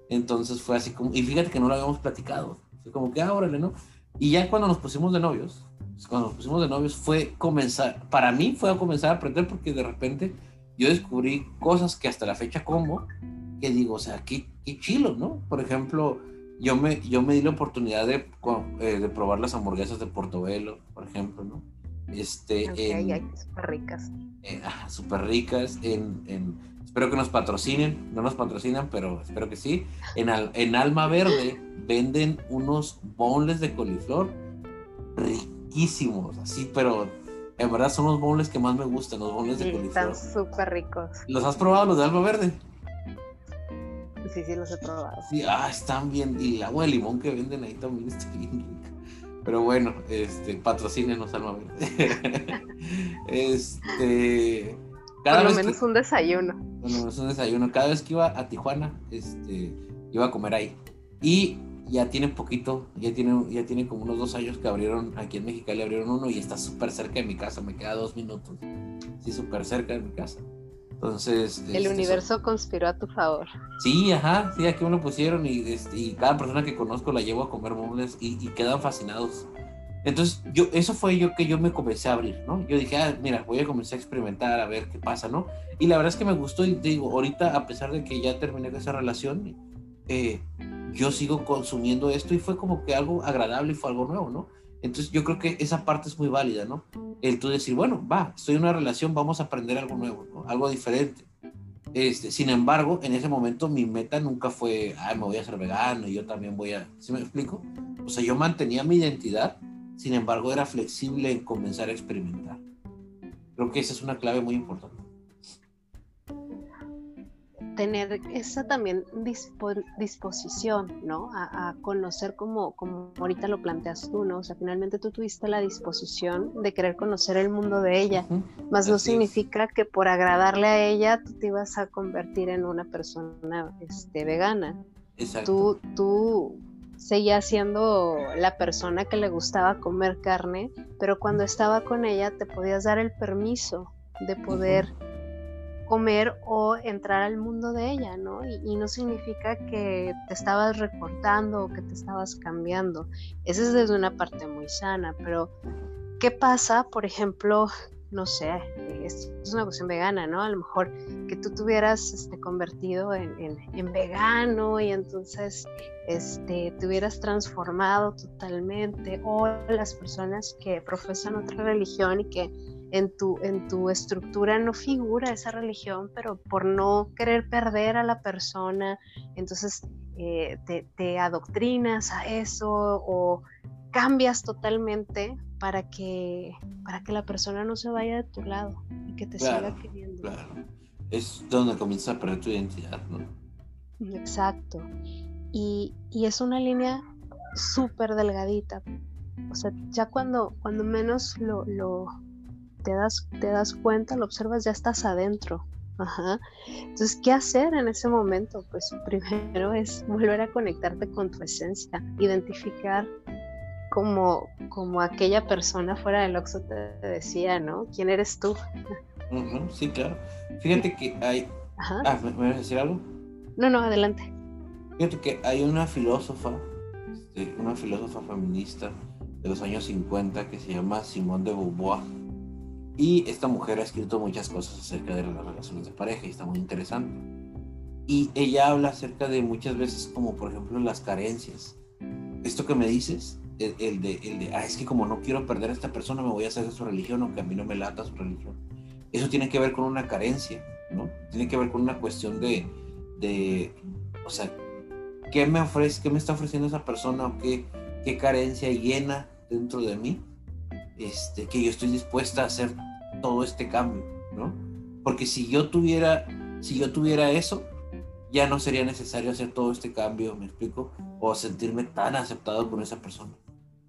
S2: Entonces fue así como, y fíjate que no lo habíamos platicado, fue como que, ah, órale, ¿no? Y ya cuando nos pusimos de novios, cuando nos pusimos de novios fue comenzar, para mí fue a comenzar a aprender porque de repente yo descubrí cosas que hasta la fecha como, que digo, o sea, qué, qué chilo, ¿no? Por ejemplo, yo me, yo me di la oportunidad de, eh, de probar las hamburguesas de Portobelo, por ejemplo, ¿no? Este,
S1: súper ricas.
S2: Eh, súper ricas. En, en, espero que nos patrocinen, no nos patrocinan, pero espero que sí. En, en Alma Verde venden unos bonles de coliflor riquísimos, así, pero en verdad son los bonles que más me gustan, los bonles de coliflor.
S1: Están súper ricos.
S2: ¿Los has probado los de Alma Verde?
S1: Sí, sí, los he probado.
S2: Sí, ah, están bien. Y el agua de limón que venden ahí también está (laughs) bien rica. Pero bueno, este, patrocínenos Alma Verde. (laughs) este.
S1: Cada Por lo menos un desayuno.
S2: Bueno, es un desayuno. Cada vez que iba a Tijuana, este, iba a comer ahí. Y ya tiene poquito, ya tiene, ya tiene como unos dos años que abrieron, aquí en Mexicali abrieron uno y está súper cerca de mi casa, me queda dos minutos. Sí, súper cerca de mi casa. Entonces.
S1: El este, universo conspiró a tu favor.
S2: Sí, ajá, sí, aquí me lo pusieron y, este, y cada persona que conozco la llevo a comer muebles y, y, quedan fascinados. Entonces, yo, eso fue yo que yo me comencé a abrir, ¿no? Yo dije, ah, mira, voy a comenzar a experimentar, a ver qué pasa, ¿no? Y la verdad es que me gustó y digo, ahorita, a pesar de que ya terminé esa relación, eh, yo sigo consumiendo esto y fue como que algo agradable y fue algo nuevo, ¿no? Entonces yo creo que esa parte es muy válida, ¿no? El tú decir, bueno, va, estoy en una relación, vamos a aprender algo nuevo, algo diferente. Este, sin embargo, en ese momento mi meta nunca fue, ay, me voy a hacer vegano y yo también voy a, ¿sí me explico? O sea, yo mantenía mi identidad, sin embargo era flexible en comenzar a experimentar. Creo que esa es una clave muy importante
S1: tener esa también disposición, ¿no? A, conocer como, como ahorita lo planteas tú, ¿no? O sea, finalmente tú tuviste la disposición de querer conocer el mundo de ella, más no significa que por agradarle a ella tú te ibas a convertir en una persona este, vegana. Exacto. Tú, tú seguías siendo la persona que le gustaba comer carne, pero cuando estaba con ella te podías dar el permiso de poder comer o entrar al mundo de ella, ¿no? Y, no significa que te estabas recortando o que te estabas cambiando. Esa es desde una parte muy sana, pero ¿qué pasa, por ejemplo, no sé, es, una cuestión vegana, ¿no? A lo mejor que tú te hubieras este, convertido en, en, vegano y entonces este, te hubieras transformado totalmente, o las personas que profesan otra religión y que en tu, en tu estructura no figura esa religión, pero por no querer perder a la persona, entonces eh, te, adoctrinas a eso o cambias totalmente para que, para que la persona no se vaya de tu lado y que te siga queriendo.
S2: Claro. Es donde comienza a perder tu identidad, ¿no?
S1: Exacto. Y, es una línea súper delgadita. O sea, ya cuando, cuando menos lo, te das, te das cuenta, lo observas, ya estás adentro. Ajá. Entonces, ¿qué hacer en ese momento? Pues primero es volver a conectarte con tu esencia, identificar como, como aquella persona fuera del Oxxo te decía, ¿no? ¿Quién eres tú?
S2: sí, claro. Fíjate que hay... Ah, ¿me, vas a decir algo?
S1: No, no, adelante.
S2: Fíjate que hay una filósofa, este, una filósofa feminista de los años 50 que se llama Simone de Beauvoir y esta mujer ha escrito muchas cosas acerca de las relaciones de pareja y está muy interesante. Y ella habla acerca de muchas veces como por ejemplo las carencias. Esto que me dices, el, de, el de, ah, es que como no quiero perder a esta persona, me voy a hacer de su religión, aunque a mí no me lata su religión. Eso tiene que ver con una carencia, ¿no? Tiene que ver con una cuestión de, de o sea, ¿qué me ofrece, qué me está ofreciendo esa persona o qué, qué carencia llena dentro de mí? Este, que yo estoy dispuesta a hacer todo este cambio, ¿no? Porque si yo tuviera, si yo tuviera eso, ya no sería necesario hacer todo este cambio, ¿me explico? O sentirme tan aceptado con esa persona.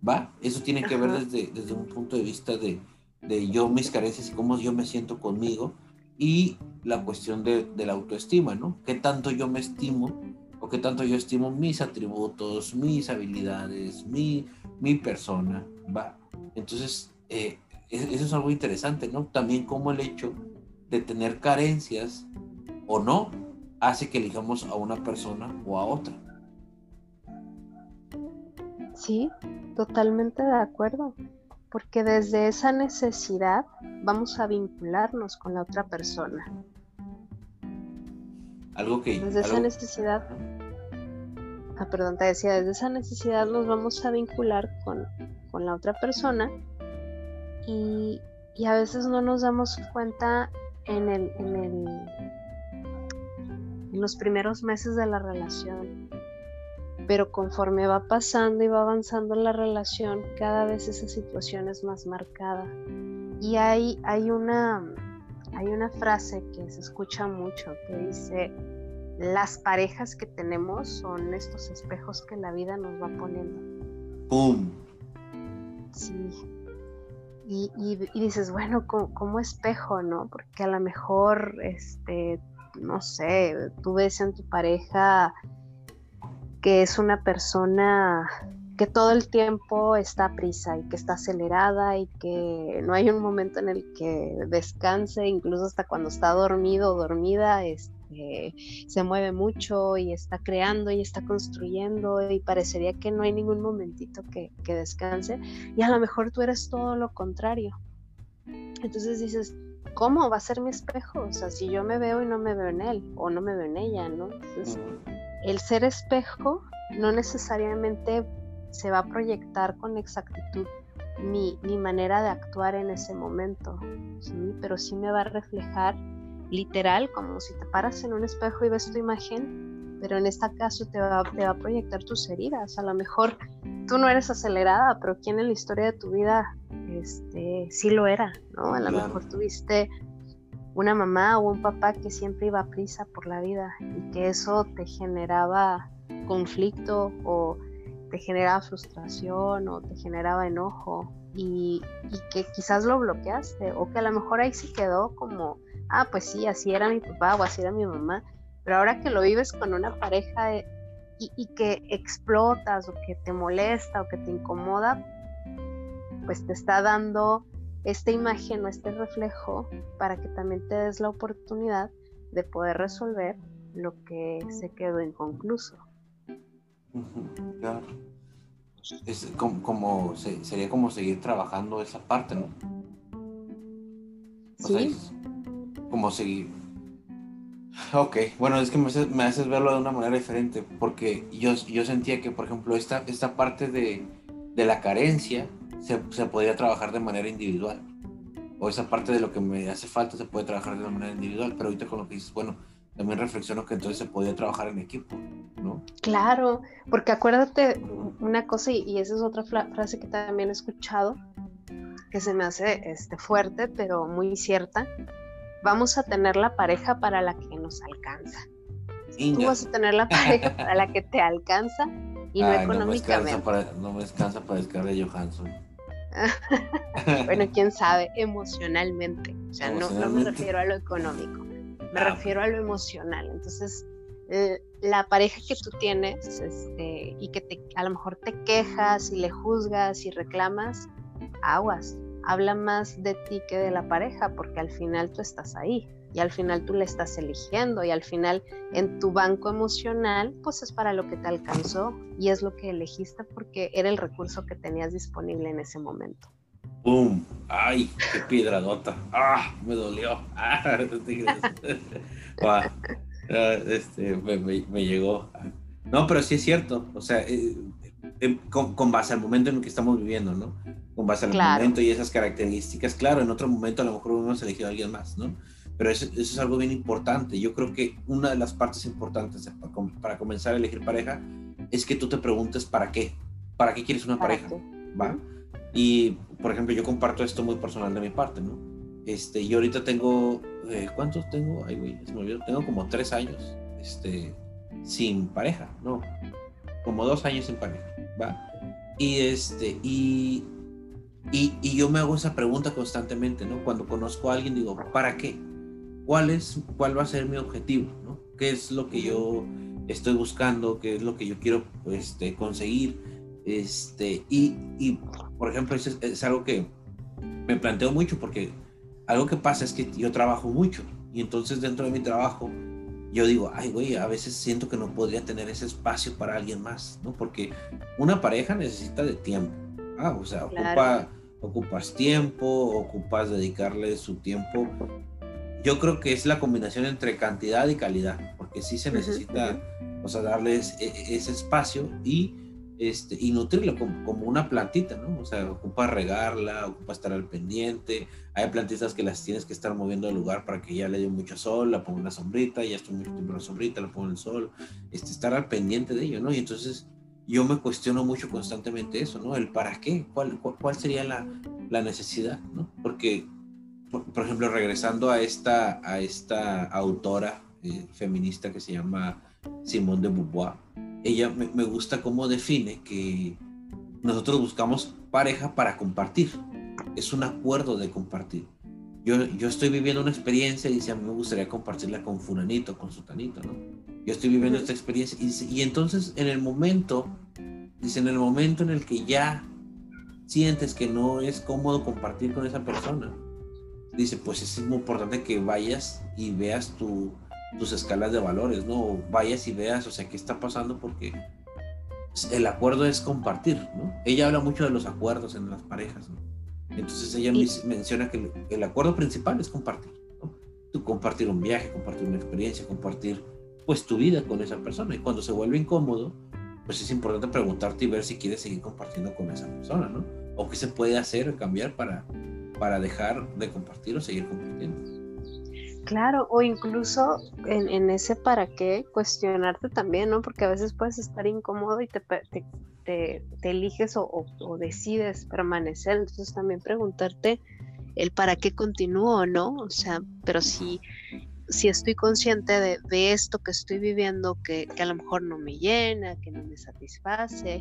S2: ¿Va? Eso tiene que ver desde, desde un punto de vista de, de yo, mis carencias y cómo yo me siento conmigo y la cuestión de, de, la autoestima, ¿no? ¿Qué tanto yo me estimo o qué tanto yo estimo mis atributos, mis habilidades, mi, mi persona, ¿va? Entonces, eh, eso es algo interesante, ¿no? También como el hecho de tener carencias o no hace que elijamos a una persona o a otra.
S1: Sí, totalmente de acuerdo, porque desde esa necesidad vamos a vincularnos con la otra persona.
S2: Algo que...
S1: Desde esa necesidad... Ah, perdón, te decía, desde esa necesidad nos vamos a vincular con, con la otra persona y, y, a veces no nos damos cuenta en, el, en, el, en los primeros meses de la relación pero conforme va pasando y va avanzando la relación, cada vez esa situación es más marcada. Y hay, hay, una, hay una frase que se escucha mucho que dice, las parejas que tenemos son estos espejos que la vida nos va poniendo.
S2: ¡Pum!
S1: Sí. Y, y, dices, bueno, como, espejo, ¿no? Porque a lo mejor, este, no sé, tú ves en tu pareja que es una persona que todo el tiempo está a prisa y que está acelerada y que no hay un momento en el que descanse, incluso hasta cuando está dormido o dormida, este, se mueve mucho y está creando y está construyendo y parecería que no hay ningún momentito que, que descanse y a lo mejor tú eres todo lo contrario. Entonces dices, ¿cómo va a ser mi espejo? O sea, si yo me veo y no me veo en él o no me veo en ella, ¿no? Entonces, el ser espejo no necesariamente se va a proyectar con exactitud mi, manera de actuar en ese momento, ¿sí? pero sí me va a reflejar literal, como si te paras en un espejo y ves tu imagen, pero en este caso te va, te va a proyectar tus heridas. A lo mejor tú no eres acelerada, pero ¿quién en la historia de tu vida este, sí lo era? ¿no? A lo mejor tuviste una mamá o un papá que siempre iba a prisa por la vida y que eso te generaba conflicto o te generaba frustración o te generaba enojo y, que quizás lo bloqueaste o que a lo mejor ahí sí quedó como, ah, pues sí, así era mi papá o así era mi mamá, pero ahora que lo vives con una pareja eh, y, y que explotas o que te molesta o que te incomoda, pues te está dando esta imagen o este reflejo para que también te des la oportunidad de poder resolver lo que se quedó inconcluso.
S2: Claro. Es como, sería como seguir trabajando esa parte, ¿no?
S1: sí.
S2: Como seguir. Ok, bueno, es que me haces, verlo de una manera diferente, porque yo, yo sentía que, por ejemplo, esta, esta parte de, de la carencia se, se podría trabajar de manera individual. O esa parte de lo que me hace falta se puede trabajar de manera individual, pero ahorita con lo que dices, bueno, también reflexiono que entonces se podría trabajar en equipo, ¿no?
S1: Claro, porque acuérdate una cosa, y, esa es otra frase que también he escuchado, que se me hace este, fuerte, pero muy cierta. Vamos a tener la pareja para la que nos alcanza. Tú vas a tener la pareja para la que te alcanza y no económicamente.
S2: No me descansa para, Johansson. (laughs)
S1: bueno, quién sabe, emocionalmente. O sea, no, me refiero a lo económico, me ah, refiero a lo emocional. Entonces, eh, la pareja que tú tienes este, y que te, a lo mejor te quejas y le juzgas y reclamas, aguas, habla más de ti que de la pareja, porque al final tú estás ahí y al final tú le estás eligiendo y al final en tu banco emocional pues es para lo que te alcanzó y es lo que elegiste porque era el recurso que tenías disponible en ese momento.
S2: ¡Bum! ¡Ay, qué piedradota! ¡Ah! Me dolió. (laughs) (laughs) ¡Ah! ah este, me, llegó. No, pero sí es cierto. O sea, eh, eh, con, base al momento en el que estamos viviendo, ¿no? Con base al momento y esas características. Claro, en otro momento a lo mejor hemos elegido a alguien más, ¿no? Pero eso, es algo bien importante. Yo creo que una de las partes importantes para, comenzar a elegir pareja es que tú te preguntes para qué. ¿Para qué quieres una pareja? ¿Va? Y, por ejemplo, yo comparto esto muy personal de mi parte, ¿no? Este, yo ahorita tengo, eh, ¿cuántos tengo? Ay, güey, se me olvidó. Tengo como tres años, este, sin pareja, ¿no? Como dos años sin pareja, Y, este, y, y, y yo me hago esa pregunta constantemente, ¿no? Cuando conozco a alguien digo, ¿para qué? cuál es, cuál va a ser mi objetivo, ¿no? ¿Qué es lo que yo estoy buscando? ¿Qué es lo que yo quiero este, conseguir? Este, y, y, por ejemplo, eso es, algo que me planteo mucho porque algo que pasa es que yo trabajo mucho y entonces dentro de mi trabajo yo digo, ay, güey, a veces siento que no podría tener ese espacio para alguien más, ¿no? Porque una pareja necesita de tiempo. Ah, o sea, ocupa, ocupas tiempo, ocupas dedicarle su tiempo. Yo creo que es la combinación entre cantidad y calidad, porque sí se necesita, o sea, darles e, e, ese espacio y este, y nutrirla como, una plantita, ¿no? O sea, ocupa regarla, ocupa estar al pendiente. Hay plantitas que las tienes que estar moviendo de lugar para que ya le dé mucho sol, la pongo en la sombrita, ya estoy mucho tiempo en la sombrita, la pongo en el sol, este, estar al pendiente de ello, ¿no? Y entonces yo me cuestiono mucho constantemente eso, ¿no? El para qué, cuál, cuál, sería la, la, necesidad, ¿no? Porque, por, ejemplo, regresando a esta, a esta autora eh, feminista que se llama Simone de Beauvoir, ella me, gusta cómo define que nosotros buscamos pareja para compartir. Es un acuerdo de compartir. Yo, yo estoy viviendo una experiencia y dice, a mí me gustaría compartirla con fulanito, con sutanito, ¿no? Yo estoy viviendo esta experiencia y, y entonces en el momento, dice, en el momento en el que ya sientes que no es cómodo compartir con esa persona, dice, pues es muy importante que vayas y veas tu, tus escalas de valores, ¿no? Vayas y veas, o sea, qué está pasando porque el acuerdo es compartir, ¿no? Ella habla mucho de los acuerdos en las parejas, ¿no? Entonces ella menciona que el, acuerdo principal es compartir, ¿no? Tú compartir un viaje, compartir una experiencia, compartir pues tu vida con esa persona y cuando se vuelve incómodo, pues es importante preguntarte y ver si quieres seguir compartiendo con esa persona, ¿no? O qué se puede hacer o cambiar para, para dejar de compartir o seguir compartiendo.
S1: Claro, o incluso en, ese para qué cuestionarte también, ¿no? Porque a veces puedes estar incómodo y te, te, eliges o, decides permanecer, entonces también preguntarte el para qué continúo, ¿no? O sea, pero si si estoy consciente de, esto que estoy viviendo, que, a lo mejor no me llena, que no me satisface,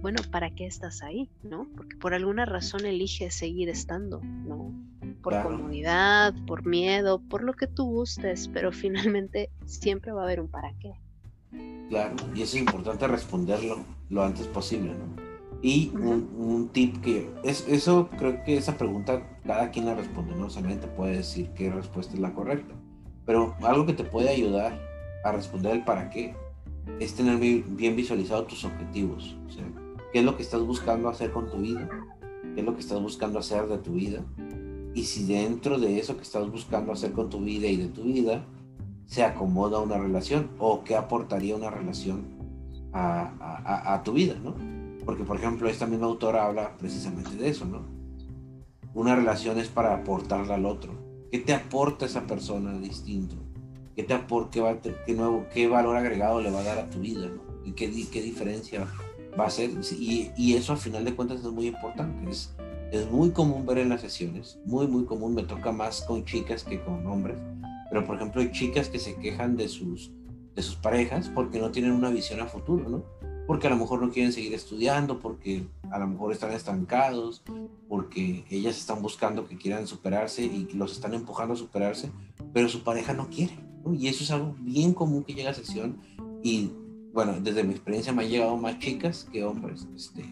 S1: bueno, ¿para qué estás ahí? ¿No? Porque por alguna razón eliges seguir estando, ¿no? Por comunidad, por miedo, por lo que tú gustes, pero (laughs) finalmente siempre va a haber un para qué.
S2: Claro, y es importante responderlo lo antes posible, ¿no? Y un, tip que es eso creo que esa pregunta cada quien la responde, no solamente puede decir qué respuesta es la correcta pero algo que te puede ayudar a responder el para qué es tener bien visualizado tus objetivos. O sea, qué es lo que estás buscando hacer con tu vida, qué es lo que estás buscando hacer de tu vida. Y si dentro de eso que estás buscando hacer con tu vida y de tu vida, se acomoda una relación o qué aportaría una relación a, a tu vida, ¿no? Porque, por ejemplo, esta misma autora habla precisamente de eso, ¿no? Una relación es para aportarle al otro ¿Qué te aporta esa persona distinto? ¿Qué, te aporta, qué, nuevo, qué valor agregado le va a dar a tu vida? ¿Y qué, qué diferencia va a hacer? Y, y, eso al final de cuentas es muy importante. Es, es muy común ver en las sesiones, muy, muy común. Me toca más con chicas que con hombres. Pero, por ejemplo, hay chicas que se quejan de sus, de sus parejas porque no tienen una visión a futuro, ¿no? Porque a lo mejor no quieren seguir estudiando, porque a lo mejor están estancados, porque ellas están buscando que quieran superarse y los están empujando a superarse, pero su pareja no quiere. Y eso es algo bien común que llega a sesión y bueno, desde mi experiencia me han llegado más chicas que hombres, este,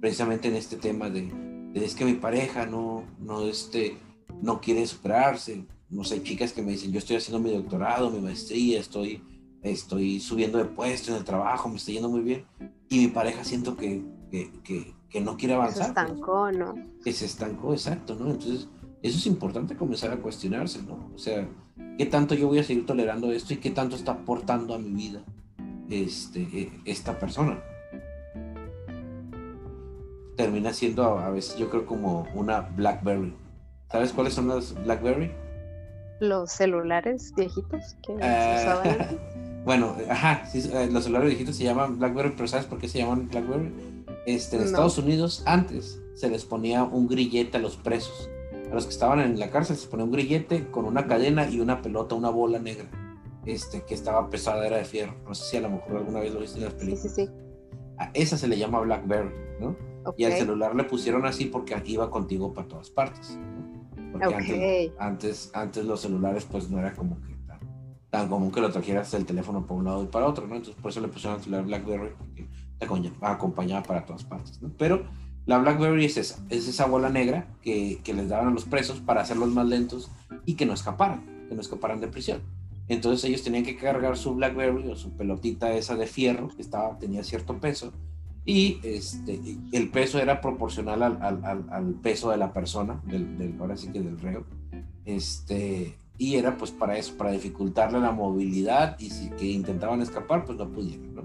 S2: precisamente en este tema de, es que mi pareja no, no, este, no quiere superarse. No sé, chicas que me dicen, yo estoy haciendo mi doctorado, mi maestría, estoy estoy subiendo de puesto en el trabajo, me está yendo muy bien, y mi pareja siento que, que, que, no quiere avanzar.
S1: Se estancó, ¿no?
S2: Que se estancó, exacto, ¿no? Entonces, eso es importante comenzar a cuestionarse, ¿no? O sea, ¿qué tanto yo voy a seguir tolerando esto y qué tanto está aportando a mi vida este, e, esta persona? Termina siendo a veces, yo creo, como una Blackberry. ¿Sabes cuáles son las Blackberry?
S1: Los celulares viejitos que se ah, usaban. (laughs)
S2: Bueno, ajá, eh, los celulares viejitos se llaman BlackBerry, pero ¿sabes por qué se llaman BlackBerry? Este, en Estados Unidos antes se les ponía un grillete a los presos. A los que estaban en la cárcel se ponía un grillete con una cadena y una pelota, una bola negra, este, que estaba pesada, era de fierro. No sé si a lo mejor alguna vez lo viste en las películas. Sí, sí, A esa se le llama BlackBerry, ¿no? Y al celular le pusieron así porque iba contigo para todas partes. Porque antes, antes, antes los celulares pues no era como que tan común que lo trajeras el teléfono para un lado y para otro, ¿no? Entonces por eso le pusieron el celular BlackBerry, porque te acompañaba para todas partes, ¿no? Pero la BlackBerry es esa, es esa bola negra que, que les daban a los presos para hacerlos más lentos y que no escaparan, que no escaparan de prisión. Entonces ellos tenían que cargar su BlackBerry o su pelotita esa de fierro que estaba, tenía cierto peso y este, el peso era proporcional al, al, al peso de la persona, del, del, ahora sí que del reo. Este, y era pues para eso, para dificultarle la movilidad y si que intentaban escapar, pues no pudieron, ¿no?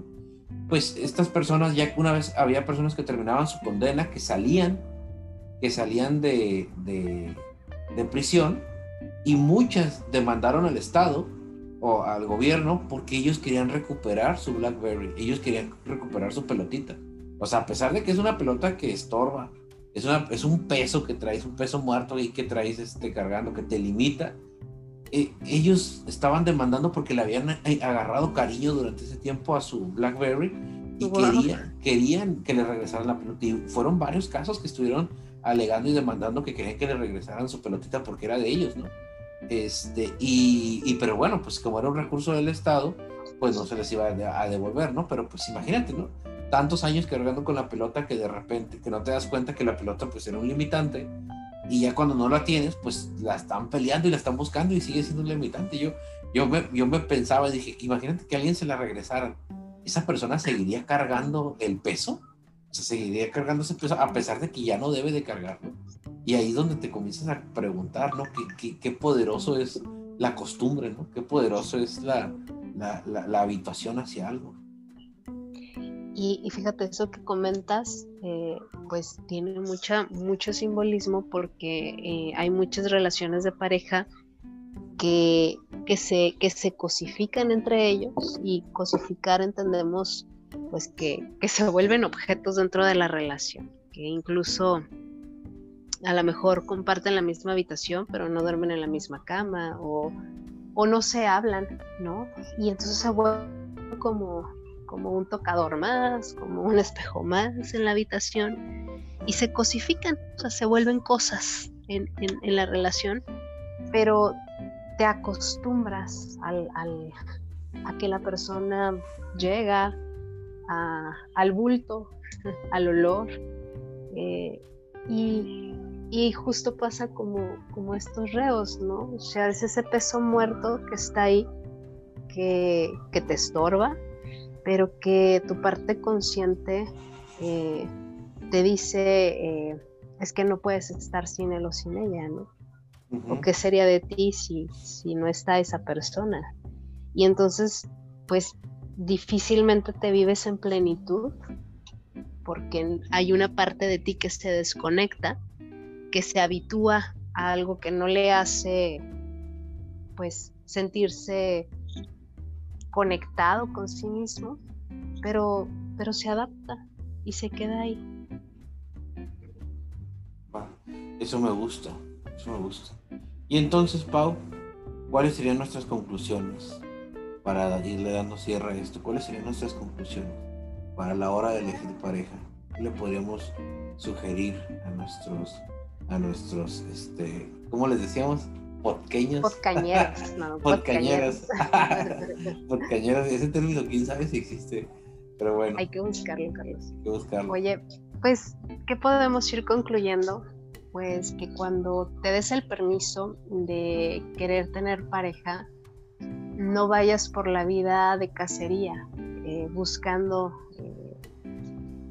S2: Pues estas personas, ya una vez había personas que terminaban su condena, que salían, que salían de, de, de prisión y muchas demandaron al Estado o al gobierno porque ellos querían recuperar su BlackBerry, ellos querían recuperar su pelotita. O sea, a pesar de que es una pelota que estorba, es, una, es un peso que traes, un peso muerto y que traes este, cargando, que te limita, eh, ellos estaban demandando porque le habían eh, agarrado cariño durante ese tiempo a su BlackBerry y querían, querían que le regresaran la pelota. Y fueron varios casos que estuvieron alegando y demandando que querían que le regresaran su pelotita porque era de ellos, ¿no? Este, y, pero bueno, pues como era un recurso del Estado, pues no se les iba a devolver, ¿no? Pero pues imagínate, ¿no? Tantos años cargando con la pelota que de repente, que no te das cuenta que la pelota pues era un limitante y ya cuando no la tienes, pues la están peleando y la están buscando y sigue siendo un limitante. Yo, yo, me, yo me pensaba, dije, imagínate que alguien se la regresara, ¿esa persona seguiría cargando el peso? O sea, seguiría cargando ese peso a pesar de que ya no debe de cargarlo. Y ahí es donde te comienzas a preguntar, ¿no? Qué, qué, poderoso es la costumbre, ¿no? Qué poderoso es la, la, la, habituación hacia algo.
S1: Y, fíjate, eso que comentas, eh, pues tiene mucha, mucho simbolismo porque eh, hay muchas relaciones de pareja que, que, se, que se cosifican entre ellos y cosificar entendemos pues que, que se vuelven objetos dentro de la relación, que incluso a lo mejor comparten la misma habitación, pero no duermen en la misma cama o, no se hablan, ¿no? Y entonces se vuelve como, como un tocador más, como un (laughs) espejo más en la habitación y se cosifican, o sea, se vuelven cosas en, la relación, pero te acostumbras al, a que la persona llega al bulto, (laughs) al olor, eh, y, y justo pasa como, como estos reos, ¿no? O sea, es ese peso muerto que está ahí, que, que te estorba, pero que tu parte consciente eh, te dice, eh, es que no puedes estar sin él o sin ella, ¿no? ¿O qué sería de ti si, si no está esa persona? Y entonces, pues difícilmente te vives en plenitud porque hay una parte de ti que se desconecta que se habitúa a algo que no le hace pues sentirse conectado con sí mismo, pero, pero se adapta y se queda ahí.
S2: Eso me gusta, eso me gusta. Y entonces, Pau, ¿cuáles serían nuestras conclusiones para irle dando cierre a esto? ¿Cuáles serían nuestras conclusiones para la hora de elegir pareja? ¿Qué le podríamos sugerir a nuestros a nuestros, este, ¿cómo les decíamos? Podqueños.
S1: Podcañeros, (laughs)
S2: no. Podcañeros. Podcañeros, (laughs) ese término, quién sabe si existe. Pero bueno.
S1: Hay que buscarlo, Carlos.
S2: Hay que buscarlo.
S1: Oye, pues, ¿qué podemos ir concluyendo? Pues que cuando te des el permiso de querer tener pareja, no vayas por la vida de cacería, eh, buscando eh,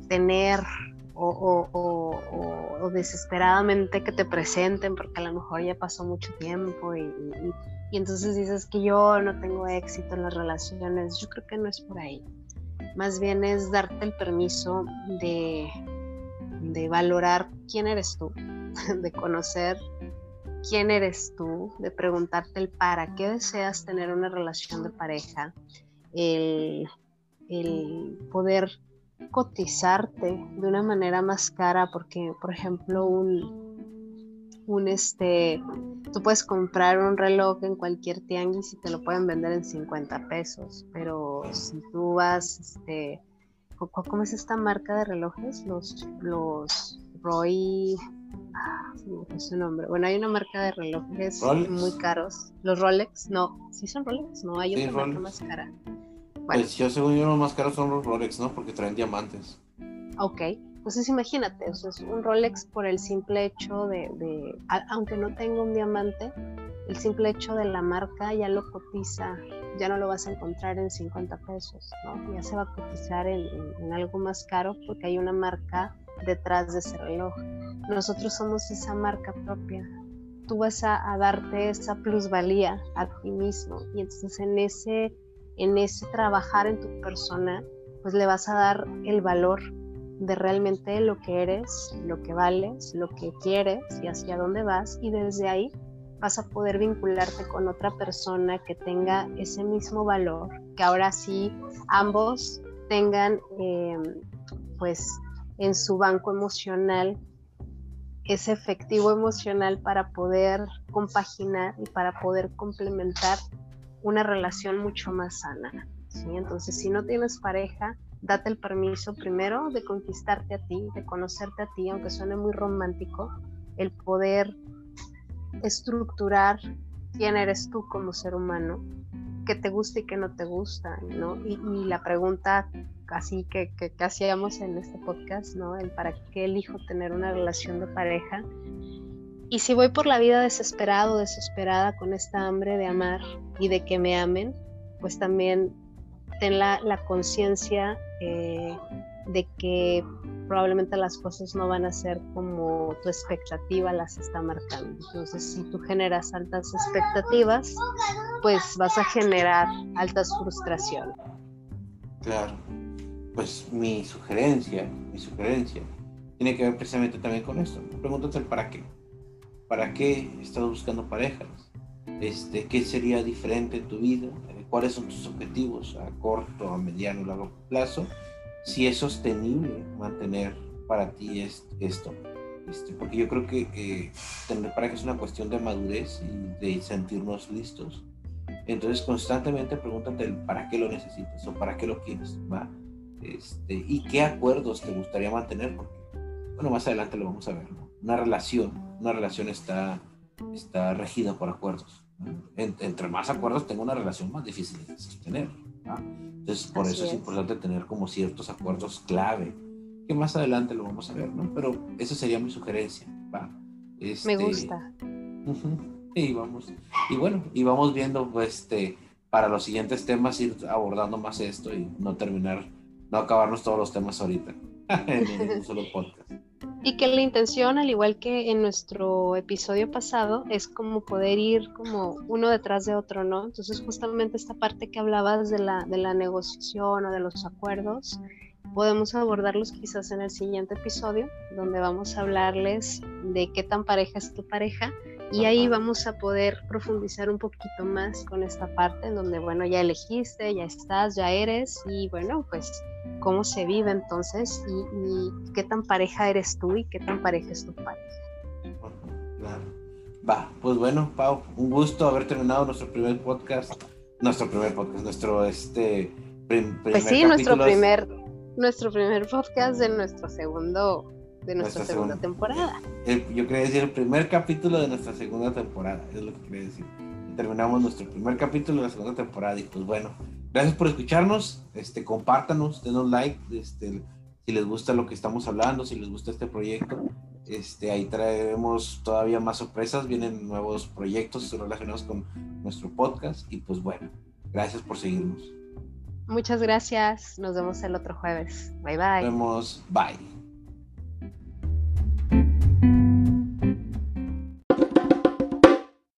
S1: tener o, desesperadamente que te presenten porque a lo mejor ya pasó mucho tiempo y, entonces dices que yo no tengo éxito en las relaciones. Yo creo que no es por ahí. Más bien es darte el permiso de, de valorar quién eres tú, (laughs) de conocer quién eres tú, de preguntarte el para qué deseas tener una relación de pareja, el, el poder cotizarte de una manera más cara porque, por ejemplo, un, un este, tú puedes comprar un reloj en cualquier tianguis y te lo pueden vender en 50 pesos, pero si tú vas, este, ¿cómo es esta marca de relojes? Los, los Roy, ah, es su nombre. Bueno, hay una marca de relojes muy caros. Los Rolex, no, ¿sí son Rolex? No, hay otra marca más cara.
S2: Pues yo según yo los más caros son los Rolex, ¿no? Porque traen diamantes.
S1: Ok, entonces imagínate, o sea, es un Rolex por el simple hecho de, aunque no tenga un diamante, el simple hecho de la marca ya lo cotiza, ya no lo vas a encontrar en 50 pesos, ¿no? Ya se va a cotizar en, en algo más caro porque hay una marca detrás de ese reloj. Nosotros somos esa marca propia. Tú vas a, a, darte esa plusvalía a ti mismo y entonces en ese, en ese trabajar en tu persona, pues le vas a dar el valor de realmente lo que eres, lo que vales, lo que quieres y hacia dónde vas y desde ahí vas a poder vincularte con otra persona que tenga ese mismo valor, que ahora sí ambos tengan eh, pues en su banco emocional ese efectivo emocional para poder compaginar y para poder complementar una relación mucho más sana. ¿sí? Entonces, si no tienes pareja, date el permiso primero de conquistarte a ti, de conocerte a ti, aunque suene muy romántico, el poder estructurar quién eres tú como ser humano, qué te gusta y qué no te gusta, ¿no? Y, la pregunta así que, que, hacíamos en este podcast, ¿no? El para qué elijo tener una relación de pareja. Y si voy por la vida desesperado, desesperada, con esta hambre de amar y de que me amen, pues también ten la, la conciencia eh, de que probablemente las cosas no van a ser como tu expectativa las está marcando. Entonces, si tú generas altas expectativas, pues vas a generar altas frustraciones.
S2: Claro pues mi sugerencia, mi sugerencia, tiene que ver precisamente también con esto. Pregúntate el para qué. ¿Para qué estás buscando parejas? Este, ¿Qué sería diferente en tu vida? ¿Cuáles son tus objetivos a corto, a mediano, a largo plazo? Si es sostenible mantener para ti esto. Este, porque yo creo que eh, tener pareja es una cuestión de madurez y de sentirnos listos. Entonces constantemente pregúntate para qué lo necesitas o para qué lo quieres. ¿va? Este, y qué acuerdos te gustaría mantener, porque, bueno, más adelante lo vamos a ver, Una relación, una relación está, está regida por acuerdos. entre más acuerdos tengo una relación más difícil de sostener. Entonces, por eso es, importante tener como ciertos acuerdos clave, que más adelante lo vamos a ver, ¿no? Pero esa sería mi sugerencia.
S1: Me este, gusta.
S2: y vamos, y bueno, y vamos viendo, pues, este, para los siguientes temas, ir abordando más esto y no terminar no acabarnos todos los temas ahorita (laughs) en un solo podcast.
S1: Y que la intención, al igual que en nuestro episodio pasado, es como poder ir como uno detrás de otro, ¿no? Entonces justamente esta parte que hablabas de la, de la negociación o de los acuerdos, podemos abordarlos quizás en el siguiente episodio, donde vamos a hablarles de qué tan pareja es tu pareja y ahí vamos a poder profundizar un poquito más con esta parte en donde, bueno, ya elegiste, ya estás, ya eres y bueno, pues cómo se vive entonces y, qué tan pareja eres tú y qué tan pareja es tu pareja.
S2: Claro. Va, pues bueno, Pau, un gusto haber terminado nuestro primer podcast, nuestro primer podcast, nuestro este
S1: primer Pues sí, nuestro primer nuestro primer podcast de nuestro segundo de nuestra, segunda, temporada.
S2: yo quería decir el primer capítulo de nuestra segunda temporada, es lo que quería decir. terminamos nuestro primer capítulo de la segunda temporada y pues bueno, gracias por escucharnos, este, compártanos, denos like, este, si les gusta lo que estamos hablando, si les gusta este proyecto, este, ahí traeremos todavía más sorpresas, vienen nuevos proyectos relacionados con nuestro podcast y pues bueno, gracias por seguirnos.
S1: Muchas gracias, nos vemos el otro jueves. Bye bye.
S2: Nos vemos, bye.